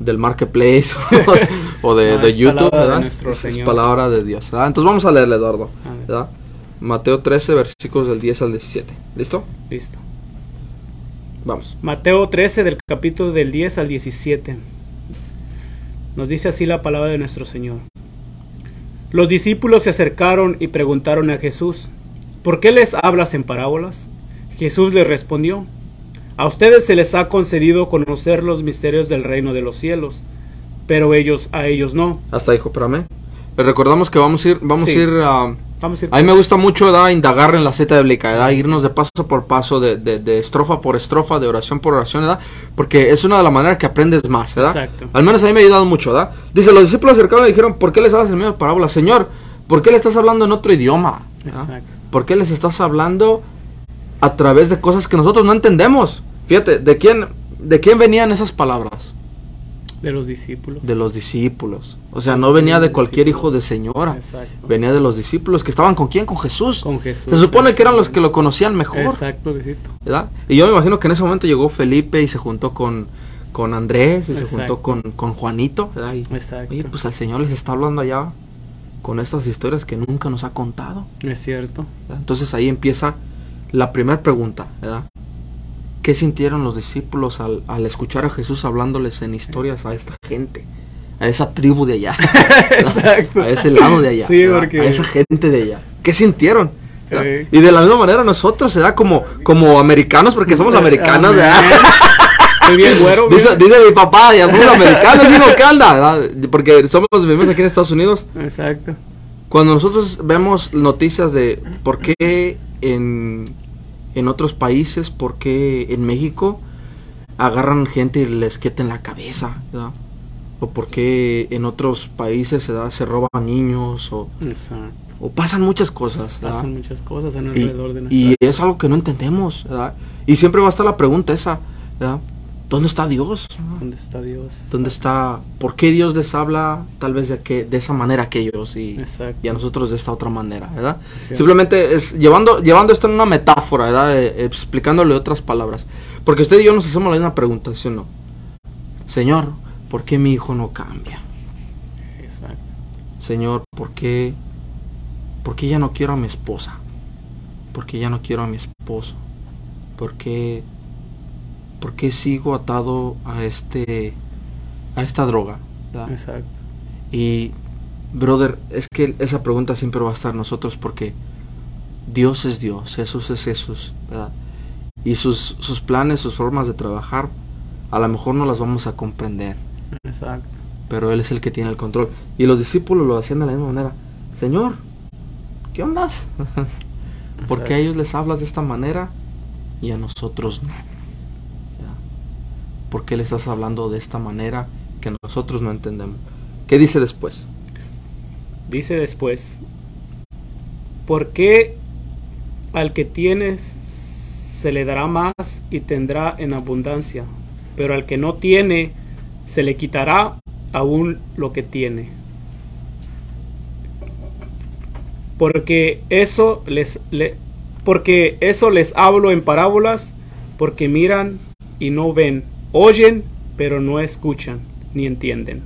del marketplace o de, No, de YouTube, de ¿verdad? nuestro es, Señor. palabra de Dios. ¿verdad? Entonces vamos a leerle, Eduardo. A. Mateo 13, versículos del 10 al 17. ¿Listo? Listo. Vamos. Mateo 13 del capítulo del 10 al 17. Nos dice así la palabra de nuestro Señor. Los discípulos se acercaron y preguntaron a Jesús, ¿por qué les hablas en parábolas? Jesús les respondió, a ustedes se les ha concedido conocer los misterios del reino de los cielos, pero ellos a ellos no. Hasta hijo, espérame. Les recordamos que vamos a ir, vamos Sí. a ir ah, Vamos a ir A mí me gusta mucho ¿verdad? indagar en la cita bíblica, ¿verdad? irnos de paso por paso, de, de- de estrofa por estrofa, de oración por oración, ¿verdad? porque es una de las maneras que aprendes más. ¿verdad? Exacto. Al menos a mí me ha ayudado mucho. ¿verdad? Dice, los discípulos cercanos le dijeron, ¿por qué les hablas en medio de parábola? Señor, ¿por qué le estás hablando en otro idioma? Exacto. ¿Por qué les estás hablando a través de cosas que nosotros no entendemos? Fíjate, ¿de quién, de quién venían esas palabras? De los discípulos. De los discípulos. O sea, no venía de cualquier hijo de señora. Exacto. Venía de los discípulos que estaban con quién? Con Jesús. Con Jesús. Se supone que eran los que lo conocían mejor. Exacto, Luisito. ¿verdad? Y yo me imagino que en ese momento llegó Felipe y se juntó con, con Andrés y se juntó con, con Juanito. ¿verdad? Y, Exacto. oye, pues al Señor les está hablando allá con estas historias que nunca nos ha contado. Es cierto. ¿verdad? Entonces ahí empieza la primera pregunta, ¿verdad? ¿Qué sintieron los discípulos al, al escuchar a Jesús hablándoles en historias a esta gente? A esa tribu de allá. Exacto. A ese lado de allá. Sí, porque- A esa gente de allá. ¿Qué sintieron? Y de la misma manera nosotros, ¿verdad? Como, como americanos, porque somos americanos. Estoy bien güero, Dice, mi papá, ya somos americanos, digo, ¿qué? ¿verdad? Porque somos, vivimos aquí en Estados Unidos. Exacto. Cuando nosotros vemos noticias de por qué en, en otros países, por qué en México agarran gente y les quitan la cabeza, ¿verdad? O por qué en otros países ¿verdad? se roban niños, o, Exacto. o pasan muchas cosas, ¿verdad? Pasan muchas cosas en Y, alrededor de nuestra y es algo que no entendemos, ¿verdad? Y siempre va a estar la pregunta esa, ¿verdad? ¿Dónde está Dios? ¿Dónde está Dios? ¿Dónde está? ¿Por qué Dios les habla tal vez de, que, de esa manera que ellos y, y a nosotros de esta otra manera, ¿verdad? Sí. Simplemente es llevando, llevando esto en una metáfora, ¿verdad? Eh, explicándole otras palabras. Porque usted y yo nos hacemos la misma pregunta, ¿sí o no? Señor, ¿por qué mi hijo no cambia? Exacto. Señor, ¿por qué, ¿por qué ya no quiero a mi esposa? ¿Por qué ya no quiero a mi esposo? ¿Por qué, por qué sigo atado a este a esta droga? ¿verdad? Exacto. Y brother, es que esa pregunta siempre va a estar nosotros porque Dios es Dios, Jesús es Jesús, ¿verdad? Y sus, sus planes, sus formas de trabajar, a lo mejor no las vamos a comprender Exacto. pero Él es el que tiene el control. Y los discípulos lo hacían de la misma manera. Señor, ¿qué ondas? ¿Por qué a ellos les hablas de esta manera y a nosotros no? ¿Por qué le estás hablando de esta manera que nosotros no entendemos? ¿Qué dice después? Dice después, ¿por qué al que tienes se le dará más y tendrá en abundancia? Pero al que no tiene se le quitará aún lo que tiene. Porque eso les le- porque eso les hablo en parábolas, porque miran y no ven, oyen, pero no escuchan ni entienden.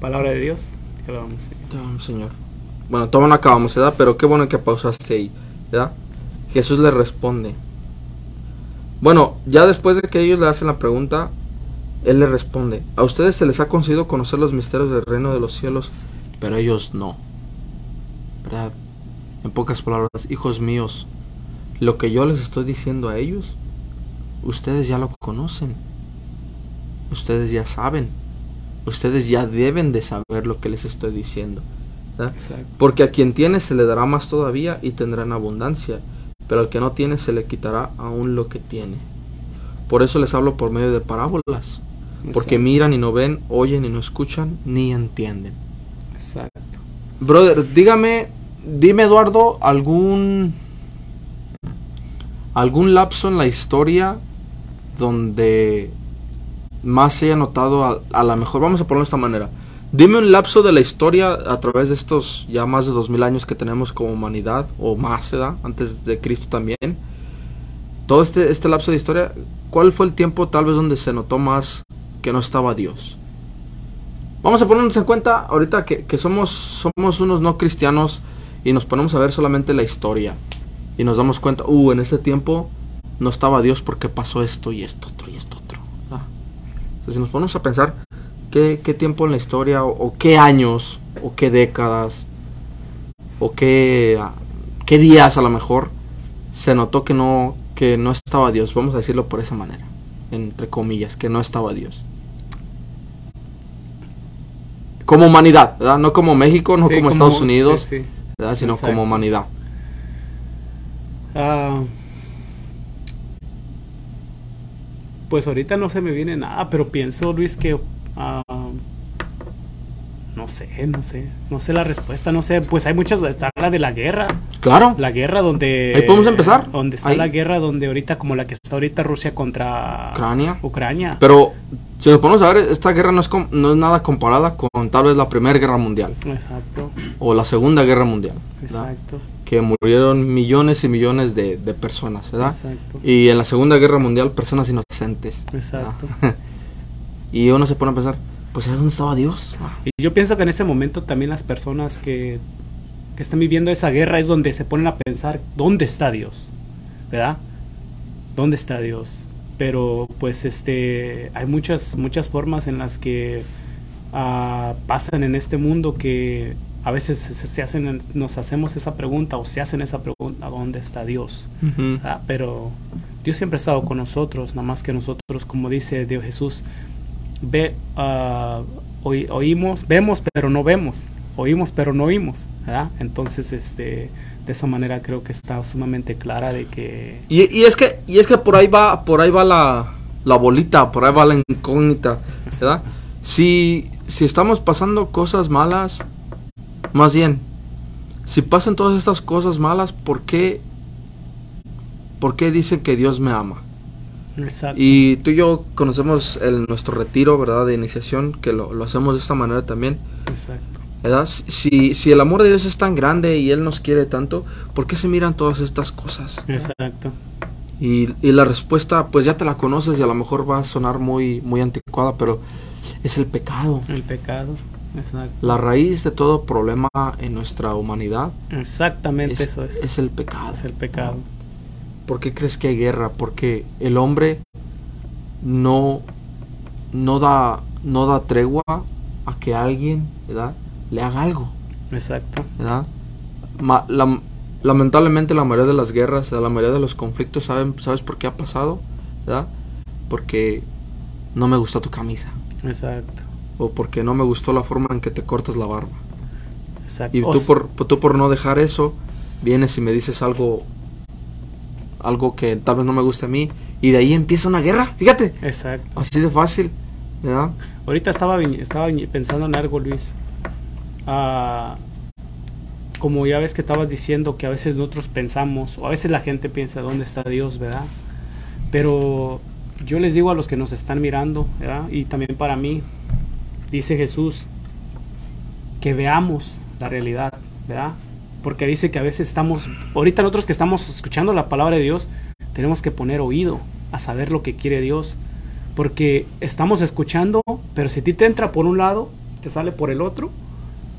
Palabra de Dios. Que la vamos a seguir. Te Señor. Bueno, todavía acabamos, ¿verdad? Pero qué bueno que pausaste ahí, ¿verdad? Jesús le responde. Bueno, ya después de que ellos le hacen la pregunta, Él le responde, a ustedes se les ha concedido conocer los misterios del reino de los cielos, pero ellos no. ¿Verdad? En pocas palabras, hijos míos, lo que yo les estoy diciendo a ellos, ustedes ya lo conocen. Ustedes ya saben. Ustedes ya deben de saber lo que les estoy diciendo. Porque a quien tiene se le dará más todavía y tendrá en abundancia, pero al que no tiene se le quitará aún lo que tiene. Por eso les hablo por medio de parábolas, porque miran y no ven, oyen y no escuchan, ni entienden. Exacto. Brother, dígame, dime Eduardo, algún algún lapso en la historia donde más se haya notado a, a lo mejor, vamos a ponerlo de esta manera. Dime un lapso de la historia a través de estos ya más de 2000 años que tenemos como humanidad, o más, ¿verdad? Antes de Cristo también. Todo este, este lapso de historia, ¿cuál fue el tiempo tal vez donde se notó más que no estaba Dios? Vamos a ponernos en cuenta ahorita que, que somos, somos unos no cristianos y nos ponemos a ver solamente la historia. Y nos damos cuenta, uh, en ese tiempo no estaba Dios porque pasó esto y esto otro y esto otro. si nos ponemos a pensar qué, qué tiempo en la historia o, o qué años o qué décadas o qué, ah, qué días a lo mejor se notó que no, que no estaba Dios. Vamos a decirlo por esa manera, entre comillas, que no estaba Dios. Como humanidad, ¿verdad? No como México, no Sí, como, Estados Unidos, sí, sí. ¿verdad? sino Exacto. como humanidad. Ah, pues ahorita no se me viene nada, pero pienso, Luis, que... ah, no sé, no sé, no sé la respuesta, no sé, pues hay muchas, está la de la guerra, Claro. la guerra donde... Ahí podemos empezar. Donde está Ahí. la guerra donde ahorita, como la que está ahorita Rusia contra... Ucrania. Ucrania. Pero si nos ponemos a ver, esta guerra no es, com- no es nada comparada con tal vez la Primera Guerra Mundial Exacto, o la Segunda Guerra Mundial. ¿verdad? exacto, Que murieron millones y millones de, de personas, ¿verdad? exacto, Y en la Segunda Guerra Mundial, personas inocentes. ¿verdad? exacto. y uno se pone a pensar, pues ¿a dónde estaba Dios? Y yo pienso que en ese momento también las personas que, que están viviendo esa guerra es donde se ponen a pensar, ¿dónde está Dios? ¿Verdad? ¿Dónde está Dios? Pero pues este hay muchas muchas formas en las que ah, pasan en este mundo que a veces se, hacen nos hacemos esa pregunta o se hacen esa pregunta ¿dónde está Dios? Ah, pero Dios siempre ha estado con nosotros, nada más que nosotros, como dice Dios Jesús, ve, ah, oí- oímos, vemos, pero no vemos, oímos, pero no oímos, ¿verdad? Entonces, este, de esa manera creo que está sumamente clara de que, Y, y es que y es que por ahí va por ahí va la, la bolita, por ahí va la incógnita, ¿verdad? Si si estamos pasando cosas malas, más bien, si pasan todas estas cosas malas, ¿por qué por qué dicen que Dios me ama? exacto, Y tú y yo conocemos el, nuestro retiro, ¿verdad? De iniciación, que lo, lo hacemos de esta manera también, exacto, ¿verdad? Si, si el amor de Dios es tan grande y Él nos quiere tanto, ¿por qué se miran todas estas cosas? exacto, Y, y la respuesta, pues ya te la conoces y a lo mejor va a sonar muy, muy anticuada, pero es el pecado. el pecado, exacto, La raíz de todo problema en nuestra humanidad exactamente es, eso es, es el pecado. es el pecado, ¿Por qué crees que hay guerra? Porque el hombre no, no, da, no da tregua a que alguien ¿verdad? le haga algo. exacto, ¿verdad? Ma- la- lamentablemente la mayoría de las guerras, la mayoría de los conflictos, ¿saben, ¿sabes por qué ha pasado? ¿verdad? Porque no me gustó tu camisa. exacto, O porque no me gustó la forma en que te cortas la barba. exacto. Y tú por, tú por no dejar eso, vienes y me dices algo algo que tal vez no me guste a mí. Y de ahí empieza una guerra, fíjate. Exacto. Así de fácil. ¿verdad? Ahorita estaba, estaba pensando en algo, Luis. Ah, como ya ves que estabas diciendo que a veces nosotros pensamos, o a veces la gente piensa, ¿dónde está Dios, verdad? Pero yo les digo a los que nos están mirando, ¿verdad? Y también para mí, dice Jesús, que veamos la realidad, ¿verdad? Porque dice que a veces estamos, ahorita nosotros que estamos escuchando la palabra de Dios, tenemos que poner oído a saber lo que quiere Dios. Porque estamos escuchando, pero si a ti te entra por un lado, te sale por el otro,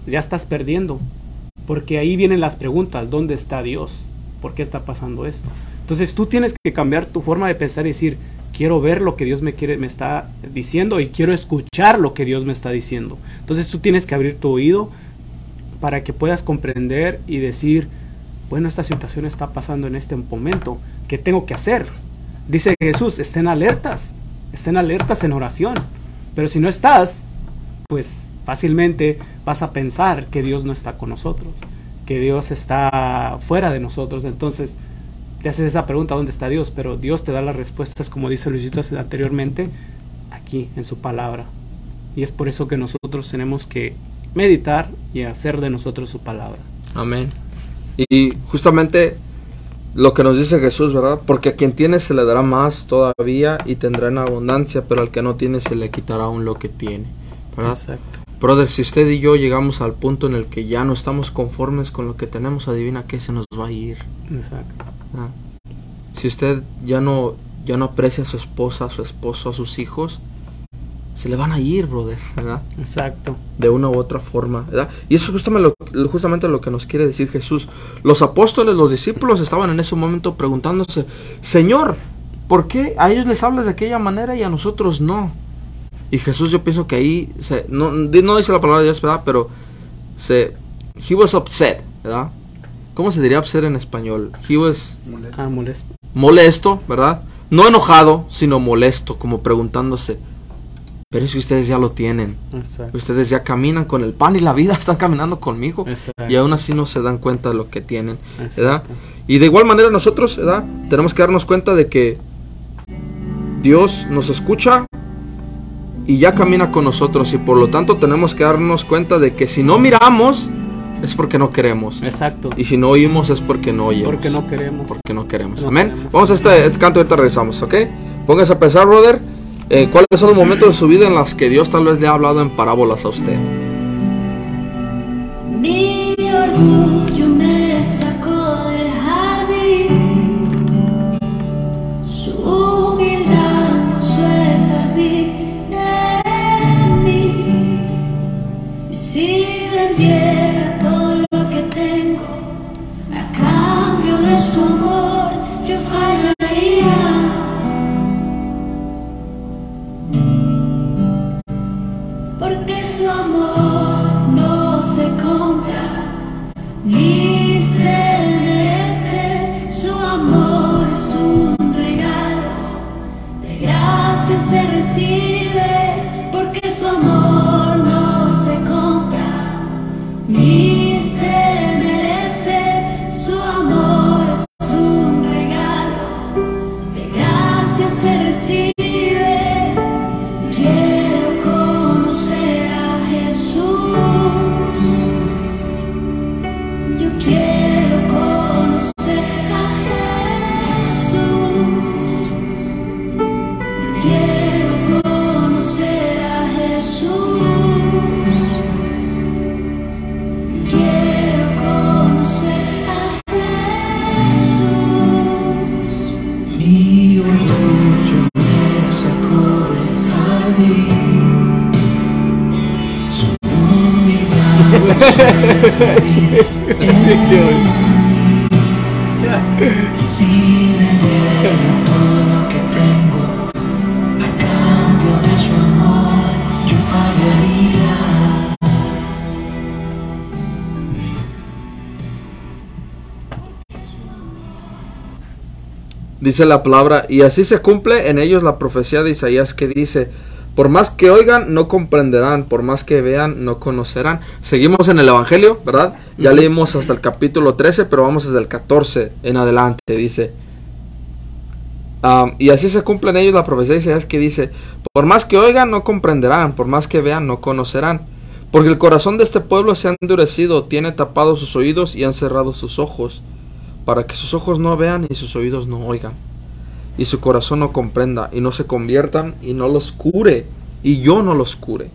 ya estás perdiendo. Porque ahí vienen las preguntas, ¿dónde está Dios? ¿Por qué está pasando esto? Entonces tú tienes que cambiar tu forma de pensar y decir, quiero ver lo que Dios me quiere me está diciendo y quiero escuchar lo que Dios me está diciendo. Entonces tú tienes que abrir tu oído para que puedas comprender y decir, bueno, esta situación está pasando en este momento, ¿qué tengo que hacer? Dice Jesús, estén alertas, estén alertas en oración. Pero si no estás, pues fácilmente vas a pensar que Dios no está con nosotros, que Dios está fuera de nosotros. Entonces te haces esa pregunta, ¿dónde está Dios? Pero Dios te da las respuestas, como dice Luisito anteriormente, aquí en su palabra. Y es por eso que nosotros tenemos que meditar y hacer de nosotros su palabra. Amén. Y justamente lo que nos dice Jesús, ¿verdad? Porque a quien tiene se le dará más todavía y tendrá en abundancia, pero al que no tiene se le quitará aún lo que tiene. ¿verdad? Exacto. Brother, si usted y yo llegamos al punto en el que ya no estamos conformes con lo que tenemos, adivina qué se nos va a ir. Exacto. Si usted ya no, ya no aprecia a su esposa, a su esposo, a sus hijos, se le van a ir, brother, ¿verdad? Exacto. de una u otra forma, ¿verdad? Y eso es justamente lo, justamente lo que nos quiere decir Jesús. Los apóstoles, los discípulos estaban en ese momento preguntándose, Señor, ¿por qué a ellos les hablas de aquella manera y a nosotros no? Y Jesús yo pienso que ahí, se, no, di- no dice la palabra de Dios, ¿verdad? Pero se, he was upset, ¿verdad? ¿Cómo se diría upset en español? He was Ah, molesto. molesto, ¿verdad? No enojado, sino molesto, como preguntándose, Pero es que ustedes ya lo tienen. Exacto. Ustedes ya caminan con el pan y la vida, están caminando conmigo. Exacto. Y aún así no se dan cuenta de lo que tienen. ¿verdad? Y de igual manera nosotros, ¿verdad? Tenemos que darnos cuenta de que Dios nos escucha y ya camina con nosotros. Y por lo tanto tenemos que darnos cuenta de que si no miramos es porque no queremos. Exacto. Y si no oímos es porque no oímos. Porque no queremos. Porque no queremos. No Amén. queremos. Vamos a este, este canto y ahorita regresamos, ¿ok? Póngase a pensar, brother, eh, cuáles son los momentos de su vida en los que Dios tal vez le ha hablado en parábolas a usted. Mi orgullo me sacó Dice la palabra, y así se cumple en ellos la profecía de Isaías que dice, por más que oigan, no comprenderán, por más que vean, no conocerán. Seguimos en el Evangelio, ¿verdad? Ya leímos hasta el capítulo 13, pero vamos desde el 14 en adelante, dice. Y así se cumple en ellos la profecía de Isaías que dice, por más que oigan, no comprenderán, por más que vean, no conocerán. Porque el corazón de este pueblo se ha endurecido, tiene tapados sus oídos y han cerrado sus ojos, para que sus ojos no vean y sus oídos no oigan, y su corazón no comprenda, y no se conviertan, y no los cure, y yo no los cure.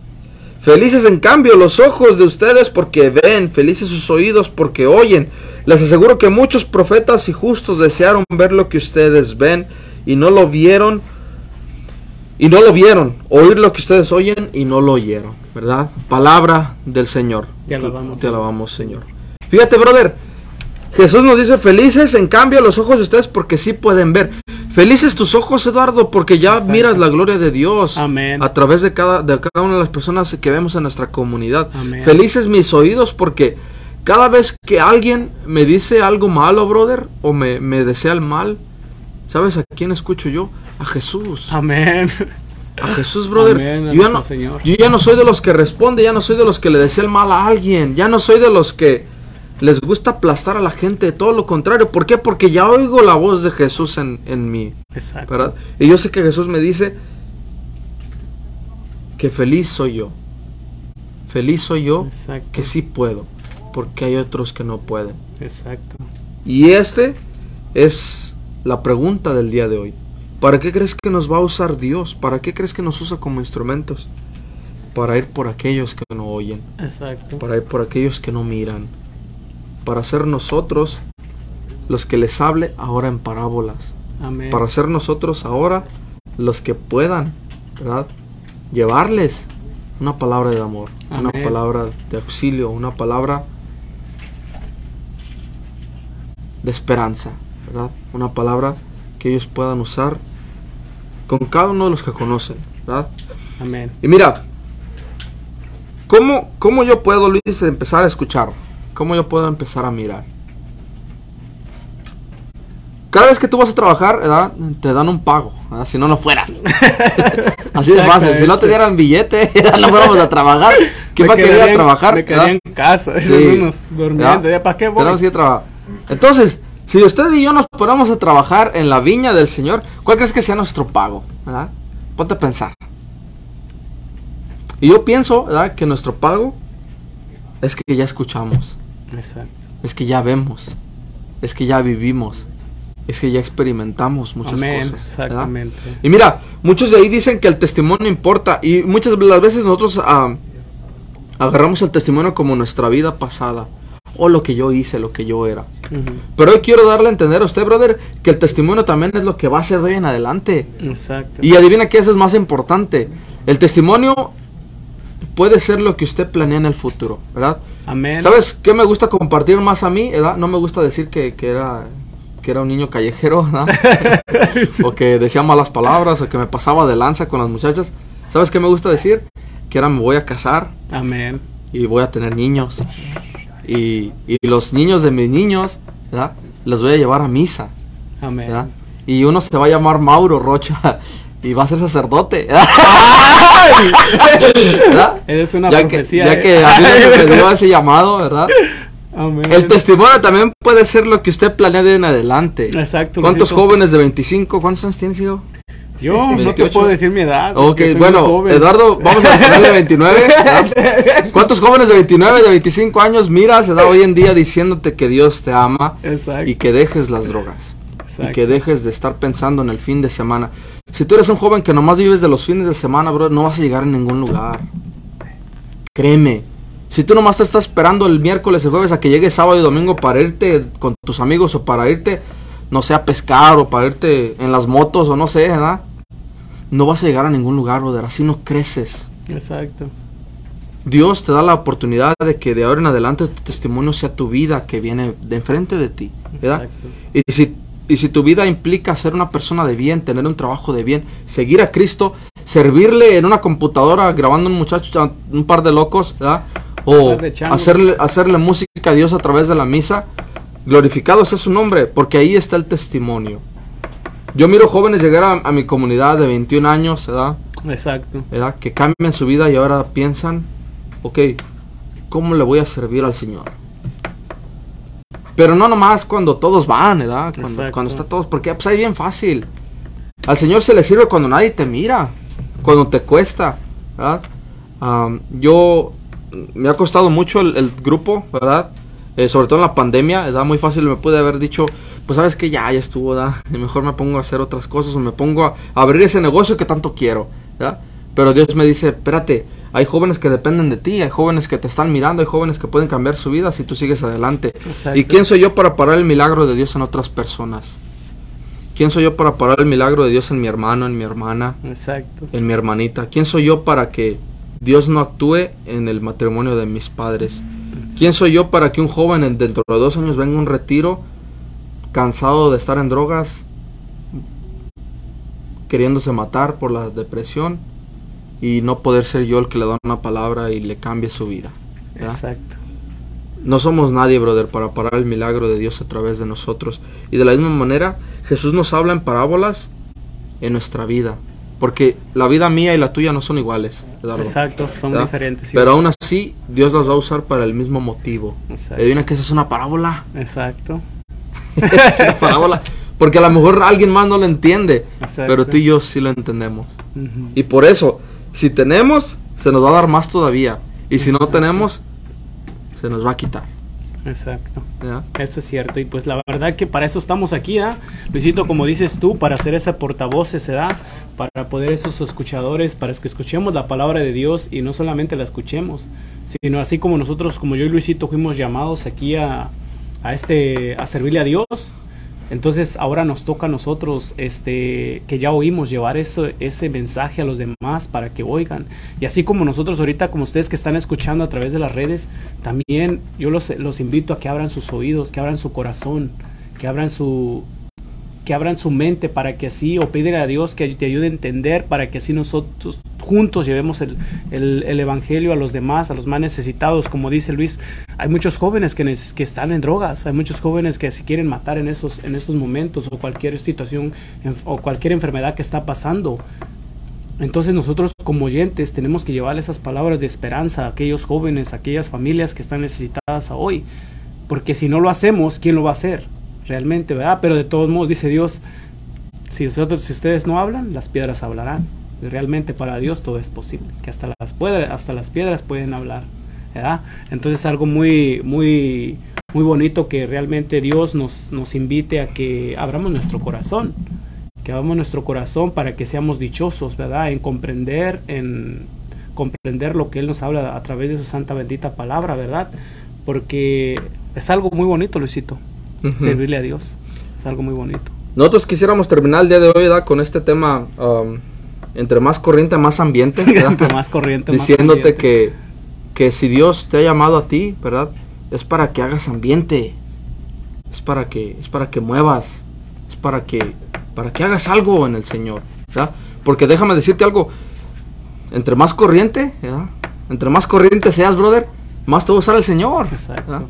Felices en cambio los ojos de ustedes porque ven, felices sus oídos porque oyen. Les aseguro que muchos profetas y justos desearon ver lo que ustedes ven y no lo vieron. Y no lo vieron, oír lo que ustedes oyen y no lo oyeron, ¿verdad? Palabra del Señor. Te alabamos, Te alabamos, Señor. Fíjate, brother. Jesús nos dice felices en cambio los ojos de ustedes porque sí pueden ver. Felices tus ojos, Eduardo, porque ya Exacto. miras la gloria de Dios Amén. a través de cada, de cada una de las personas que vemos en nuestra comunidad. Amén. Felices mis oídos porque cada vez que alguien me dice algo malo, brother, o me, me desea el mal, ¿sabes a quién escucho yo? A Jesús. Amén. A Jesús, brother. Amén, a yo, ya no, Señor. yo ya no soy de los que responde, ya no soy de los que le desea el mal a alguien, ya no soy de los que les gusta aplastar a la gente, todo lo contrario. ¿Por qué? Porque ya oigo la voz de Jesús en, en mí, Exacto. ¿verdad? Y yo sé que Jesús me dice que feliz soy yo. Feliz soy yo Exacto. que sí puedo, porque hay otros que no pueden. Exacto. Y este es la pregunta del día de hoy. ¿Para qué crees que nos va a usar Dios? ¿Para qué crees que nos usa como instrumentos? Para ir por aquellos que no oyen, Exacto. para ir por aquellos que no miran, para ser nosotros los que les hable ahora en parábolas, Amén. para ser nosotros ahora los que puedan, ¿verdad? Llevarles una palabra de amor, una palabra de auxilio, una palabra de esperanza, ¿verdad? Una palabra que ellos puedan usar con cada uno de los que conocen, ¿verdad? Amén. Y mira, ¿cómo, cómo yo puedo, Luis, empezar a escuchar? ¿Cómo yo puedo empezar a mirar? cada vez que tú vas a trabajar, ¿verdad? te dan un pago, ¿verdad? si no, no fueras. Así de fácil, si no te dieran billete, no fuéramos a trabajar. ¿Quién Me va a querer a trabajar? Me quedaría en casa, Sí. esos unos durmiendo. ¿verdad? ¿ya ¿Para qué voy? Tenemos que ir a trabajar. Entonces, si usted y yo nos ponemos a trabajar en la viña del Señor, ¿cuál crees que sea nuestro pago? ¿verdad? Ponte a pensar. Y yo pienso, ¿verdad? Que nuestro pago es que ya escuchamos, Exacto. es que ya vemos, es que ya vivimos, es que ya experimentamos muchas Amén, cosas. ¿verdad? exactamente. Y mira, muchos de ahí dicen que el testimonio importa y muchas de las veces nosotros ah, agarramos el testimonio como nuestra vida pasada o lo que yo hice, lo que yo era. Pero hoy quiero darle a entender a usted, brother, que el testimonio también es lo que va a ser de hoy en adelante. Exacto. Y adivina qué eso es más importante. El testimonio puede ser lo que usted planea en el futuro, ¿verdad? Amén. ¿Sabes qué me gusta compartir más a mí? ¿verdad? No me gusta decir que, que era que era un niño callejero, ¿verdad? o que decía malas palabras, o que me pasaba de lanza con las muchachas. ¿Sabes qué me gusta decir? Que era me voy a casar Amén. y voy a tener niños. Y, y los niños de mis niños, ¿verdad? Los voy a llevar a misa, Amén. ¿verdad? Y uno se va a llamar Mauro Rocha y va a ser sacerdote. ¿verdad? Es una ya que, ya ¿eh? que a mí me dio ese llamado, ¿verdad? Amén. El testimonio también puede ser lo que usted planea de en adelante. Exacto. ¿Cuántos Luisito. jóvenes de 25? ¿Cuántos años tienes, hijo? Yo no te 28. puedo decir mi edad. Ok, bueno. Eduardo, vamos a ponerle 29. ¿verdad? ¿Cuántos jóvenes de 29, de 25 años mira, se da hoy en día diciéndote que Dios te ama Exacto. y que dejes las drogas? Y Exacto. que dejes de estar pensando en el fin de semana. Si tú eres un joven que nomás vives de los fines de semana, bro, no vas a llegar a ningún lugar. Créeme. Si tú nomás te estás esperando el miércoles, el jueves a que llegue sábado y domingo para irte con tus amigos o para irte, no sé, a pescar o para irte en las motos o no sé, ¿verdad? No vas a llegar a ningún lugar, brother. Así no creces. Exacto. Dios te da la oportunidad de que de ahora en adelante tu testimonio sea tu vida que viene de enfrente de ti, ¿verdad? Exacto. Y si, y si tu vida implica ser una persona de bien, tener un trabajo de bien, seguir a Cristo, servirle en una computadora grabando un muchacho, un par de locos, ¿verdad? O hacerle, hacerle música a Dios a través de la misa, glorificado sea su nombre, porque ahí está el testimonio. Yo miro jóvenes llegar a, a mi comunidad de 21 años, ¿verdad? Exacto. ¿verdad? Que cambian su vida y ahora piensan, ok, ¿cómo le voy a servir al Señor? Pero no nomás cuando todos van, ¿verdad? Cuando, cuando está todos, porque pues ahí bien fácil. Al Señor se le sirve cuando nadie te mira, cuando te cuesta, ¿verdad? Am, yo me ha costado mucho el, el grupo, ¿verdad? Eh, sobre todo en la pandemia, ¿verdad? Muy fácil me pude haber dicho, pues sabes que ya, ya estuvo, ¿verdad? Y mejor me pongo a hacer otras cosas o me pongo a, a abrir ese negocio que tanto quiero, ¿verdad? Pero Dios me dice, espérate, hay jóvenes que dependen de ti, hay jóvenes que te están mirando, hay jóvenes que pueden cambiar su vida si tú sigues adelante. Exacto. ¿Y quién soy yo para parar el milagro de Dios en otras personas? ¿Quién soy yo para parar el milagro de Dios en mi hermano, en mi hermana, Exacto. en mi hermanita? ¿Quién soy yo para que Dios no actúe en el matrimonio de mis padres? ¿Quién soy yo para que un joven en- dentro de dos años venga a un retiro cansado de estar en drogas, queriéndose matar por la depresión y no poder ser yo el que le da una palabra y le cambie su vida? Exacto. No somos nadie, brother, para parar el milagro de Dios a través de nosotros. Y de la misma manera, Jesús nos habla en parábolas en nuestra vida. Porque la vida mía y la tuya no son iguales. Eduardo, Exacto. Son ¿verdad? diferentes. sí. Pero aún así, Dios las va a usar para el mismo motivo. Exacto. Adivina que eso es una parábola. Exacto. Es una parábola. Porque a lo mejor alguien más no lo entiende. Exacto. Pero tú y yo sí lo entendemos. Y por eso, si tenemos, se nos va a dar más todavía. Y si no tenemos, se nos va a quitar. Exacto. Eso es cierto. Y pues la verdad que para eso estamos aquí, ¿ah? Luisito, como dices tú, para hacer ese portavoz se da, para poder esos escuchadores, para que escuchemos la palabra de Dios y no solamente la escuchemos, sino así como nosotros, como yo y Luisito fuimos llamados aquí a, a este, a servirle a Dios. Entonces ahora nos toca a nosotros, este, que ya oímos, llevar eso, ese mensaje a los demás para que oigan. Y así como nosotros ahorita, como ustedes que están escuchando a través de las redes, también yo los, los invito a que abran sus oídos, que abran su corazón, que abran su, que abran su mente para que así, o pídele a Dios que te ayude a entender, para que así nosotros, juntos llevemos el, el- el evangelio a los demás, a los más necesitados. Como dice Luis, hay muchos jóvenes que, que están en drogas, hay muchos jóvenes que se quieren matar en esos, en estos momentos o cualquier situación o cualquier enfermedad que está pasando. Entonces nosotros como oyentes tenemos que llevar esas palabras de esperanza a aquellos jóvenes, a aquellas familias que están necesitadas hoy. Porque si no lo hacemos, ¿quién lo va a hacer? Realmente, ¿verdad? Pero de todos modos, dice Dios, si, ustedes no hablan, las piedras hablarán. Y realmente para Dios todo es posible, que hasta las, piedras, hasta las piedras pueden hablar. ¿verdad? Entonces es algo muy, muy, muy bonito que realmente Dios nos, nos invite a que abramos nuestro corazón, que abramos nuestro corazón para que seamos dichosos, ¿verdad? En comprender, en comprender lo que Él nos habla a través de su santa bendita palabra, ¿verdad? Porque es algo muy bonito, Luisito, Servirle a Dios. Es algo muy bonito. Nosotros quisiéramos terminar el día de hoy ¿verdad? con este tema, um, entre más corriente, más ambiente. Entre más corriente, más diciéndote ambiente. que, que si Dios te ha llamado a ti, ¿verdad? Es para que hagas ambiente, es para que, es para que muevas, es para que, para que hagas algo en el Señor, ¿verdad? Porque déjame decirte algo, entre más corriente, ¿verdad? Entre más corriente seas, brother, más te va a usar el Señor. Exacto.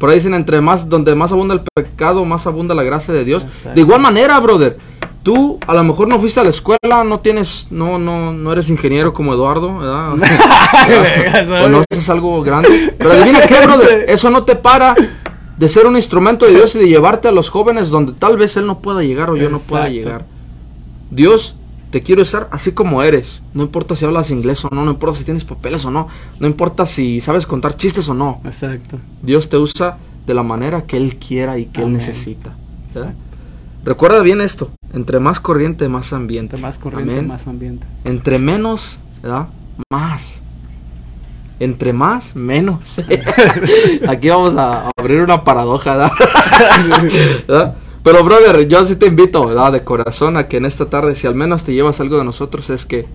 Por ahí dicen, entre más, donde más abunda el pecado, más abunda la gracia de Dios. Exacto. De igual manera, brother, tú a lo mejor no fuiste a la escuela, no tienes, no, no, no eres ingeniero como Eduardo, ¿verdad? o no haces algo grande. Pero adivina qué, brother, eso no te para de ser un instrumento de Dios y de llevarte a los jóvenes donde tal vez Él no pueda llegar o yo no pueda llegar. Dios te quiere usar así como eres. No importa si hablas inglés o no, no importa si tienes papeles o no, no importa si sabes contar chistes o no. Exacto. Dios te usa de la manera que Él quiera y que Él necesita. Recuerda bien esto, entre más corriente, más ambiente. Entre más corriente, Amén. más ambiente. Entre menos, ¿verdad? Más. Entre más, menos. Aquí vamos a abrir una paradoja, ¿verdad? ¿Verdad? Pero, brother, yo sí te invito, ¿verdad? De corazón a que en esta tarde, si al menos te llevas algo de nosotros, es que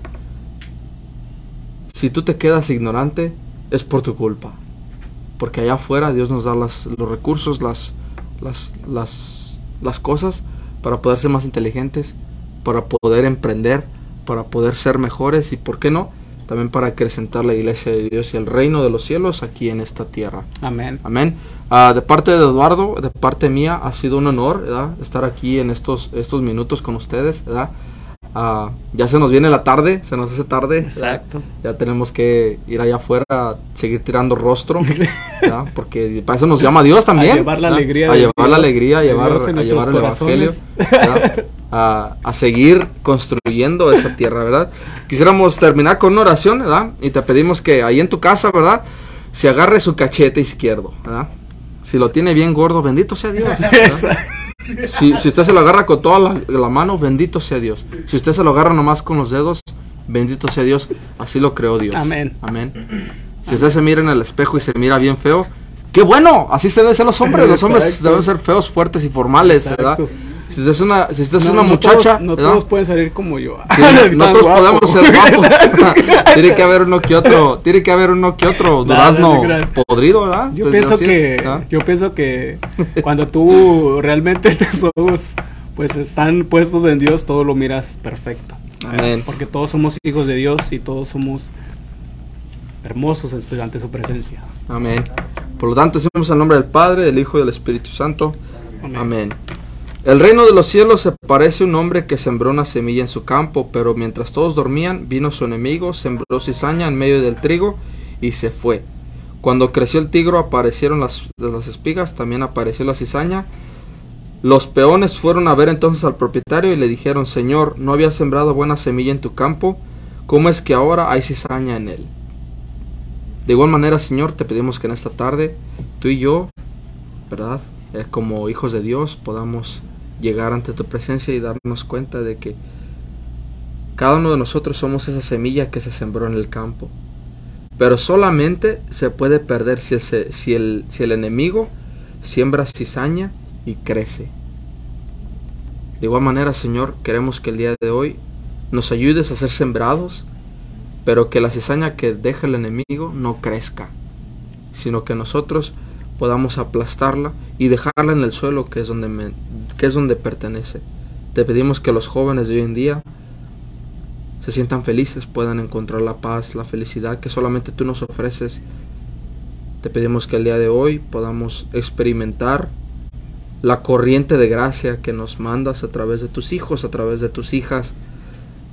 si tú te quedas ignorante, es por tu culpa. Porque allá afuera Dios nos da las, los recursos, las, las, las, las cosas para poder ser más inteligentes, para poder emprender, para poder ser mejores y, ¿por qué no? También para acrecentar la iglesia de Dios y el reino de los cielos aquí en esta tierra. Amén. Amén. Ah, de parte de Eduardo, de parte mía, ha sido un honor ¿verdad? estar aquí en estos, estos minutos con ustedes. ¿verdad? Ah, ya se nos viene la tarde, se nos hace tarde. ¿verdad? Exacto. Ya tenemos que ir allá afuera a seguir tirando rostro, ¿verdad? porque para eso nos llama Dios también. A llevar la ¿verdad? alegría A llevar la alegría, a llevar, a llevar el evangelio, a, a seguir construyendo esa tierra, ¿verdad? Quisiéramos terminar con una oración, ¿verdad? Y te pedimos que ahí en tu casa, ¿verdad? Se agarre su cachete izquierdo, ¿verdad? Si lo tiene bien gordo, bendito sea Dios. Si, si usted se lo agarra con toda la, la mano, bendito sea Dios. Si usted se lo agarra nomás con los dedos, bendito sea Dios. Así lo creó Dios. Amén. Amén. Si usted se mira en el espejo y se mira bien feo, ¡qué bueno! Así se deben ser los hombres. Los hombres Exacto. deben ser feos, fuertes y formales, ¿verdad? Si usted es una, si usted es No, una no muchacha, todos- no todos pueden salir como yo. Sí, no todos guapo. podemos ser guapos. tiene que haber uno que otro, tiene que haber uno que otro durazno podrido, ¿verdad? Yo Pues pienso es, que yo pienso que cuando tú realmente tus ojos pues están puestos en Dios, todo lo miras perfecto. Amén. Porque todos somos hijos de Dios y todos somos hermosos este- ante su presencia. Amén. Por lo tanto, decimos el nombre del Padre, del Hijo y del Espíritu Santo. Amén. Amén. El reino de los cielos se parece a un hombre que sembró una semilla en su campo, pero mientras todos dormían, vino su enemigo, sembró cizaña en medio del trigo y se fue. Cuando creció el tigro aparecieron las, las espigas, también apareció la cizaña. Los peones fueron a ver entonces al propietario y le dijeron, Señor, ¿no había sembrado buena semilla en tu campo? ¿Cómo es que ahora hay cizaña en él? De igual manera, Señor, te pedimos que en esta tarde tú y yo, ¿verdad? Eh, como hijos de Dios, podamos llegar ante tu presencia y darnos cuenta de que cada uno de nosotros somos esa semilla que se sembró en el campo. Pero solamente se puede perder si el, si el, si el enemigo siembra cizaña y crece. De igual manera, Señor, queremos que el día de hoy nos ayudes a ser sembrados, pero que la cizaña que deja el enemigo no crezca, sino que nosotros podamos aplastarla y dejarla en el suelo que es donde que es donde pertenece. Te pedimos que los jóvenes de hoy en día se sientan felices, puedan encontrar la paz, la felicidad que solamente tú nos ofreces. Te pedimos que el día de hoy podamos experimentar la corriente de gracia que nos mandas a través de tus hijos, a través de tus hijas,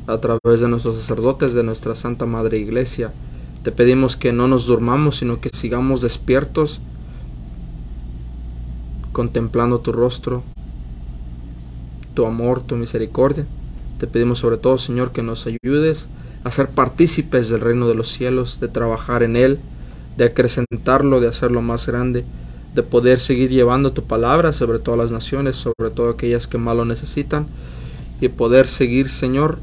a través de nuestros sacerdotes, de nuestra Santa Madre Iglesia. Te pedimos que no nos durmamos, sino que sigamos despiertos, contemplando tu rostro, tu amor, tu misericordia. Te pedimos sobre todo, Señor, que nos ayudes a ser partícipes del reino de los cielos, de trabajar en él, de acrecentarlo, de hacerlo más grande, de poder seguir llevando tu palabra sobre todas las naciones, sobre todo aquellas que más lo necesitan, y poder seguir, Señor,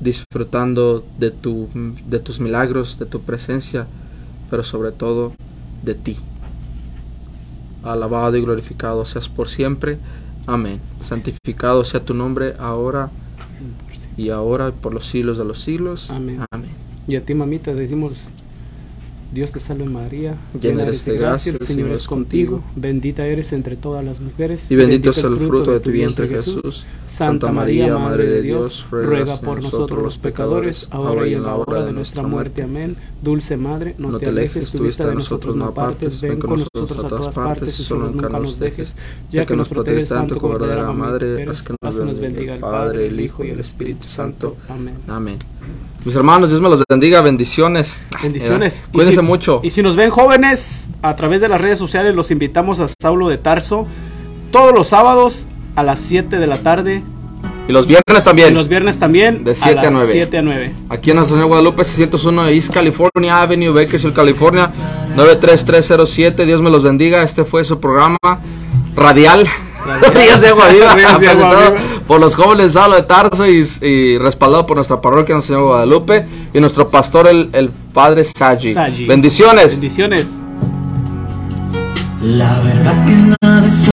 disfrutando de, tu, de tus milagros, de tu presencia, pero sobre todo de ti. Alabado y glorificado seas por siempre. Amén. Santificado sea tu nombre ahora y ahora por los siglos de los siglos. Amén. Amén. Y a ti, mamita, decimos, Dios te salve María, Llena eres de gracia, el Señor es contigo. bendita eres entre todas las mujeres, Y bendito es el fruto de tu vientre Jesús. Santa María, Madre de Dios, ruega por nosotros los pecadores, ahora y en la hora de nuestra muerte. Amén. Dulce Madre, no, te alejes, tu vista de nosotros no apartes, ven con nosotros a todas partes y solo nunca nos dejes, ya que nos proteges tanto como verdadera Madre, haz que nos bendiga el Padre, el Hijo y el Espíritu Santo. Amén. Amén. Mis hermanos, Dios me los bendiga. Bendiciones. Bendiciones. Eh, Cuídense Y si- mucho. Y si nos ven jóvenes, a través de las redes sociales los invitamos a Saulo de Tarso todos los sábados a las 7 de la tarde Y los viernes también. y los viernes también De 7 a las 9. 7 a 9. Aquí en Nuestra Señora Guadalupe 601 East California Avenue, Bakersfield, California 93307. Dios me los bendiga. Este fue su programa radial. Ríos de Agua Viva, Ríos de Agua presentado Viva. por los jóvenes de Saulo de Tarso y, y respaldado por nuestra parroquia Nuestra Señora Guadalupe y nuestro pastor el, el padre Saji. Saji. Bendiciones. Bendiciones. La verdad que nada es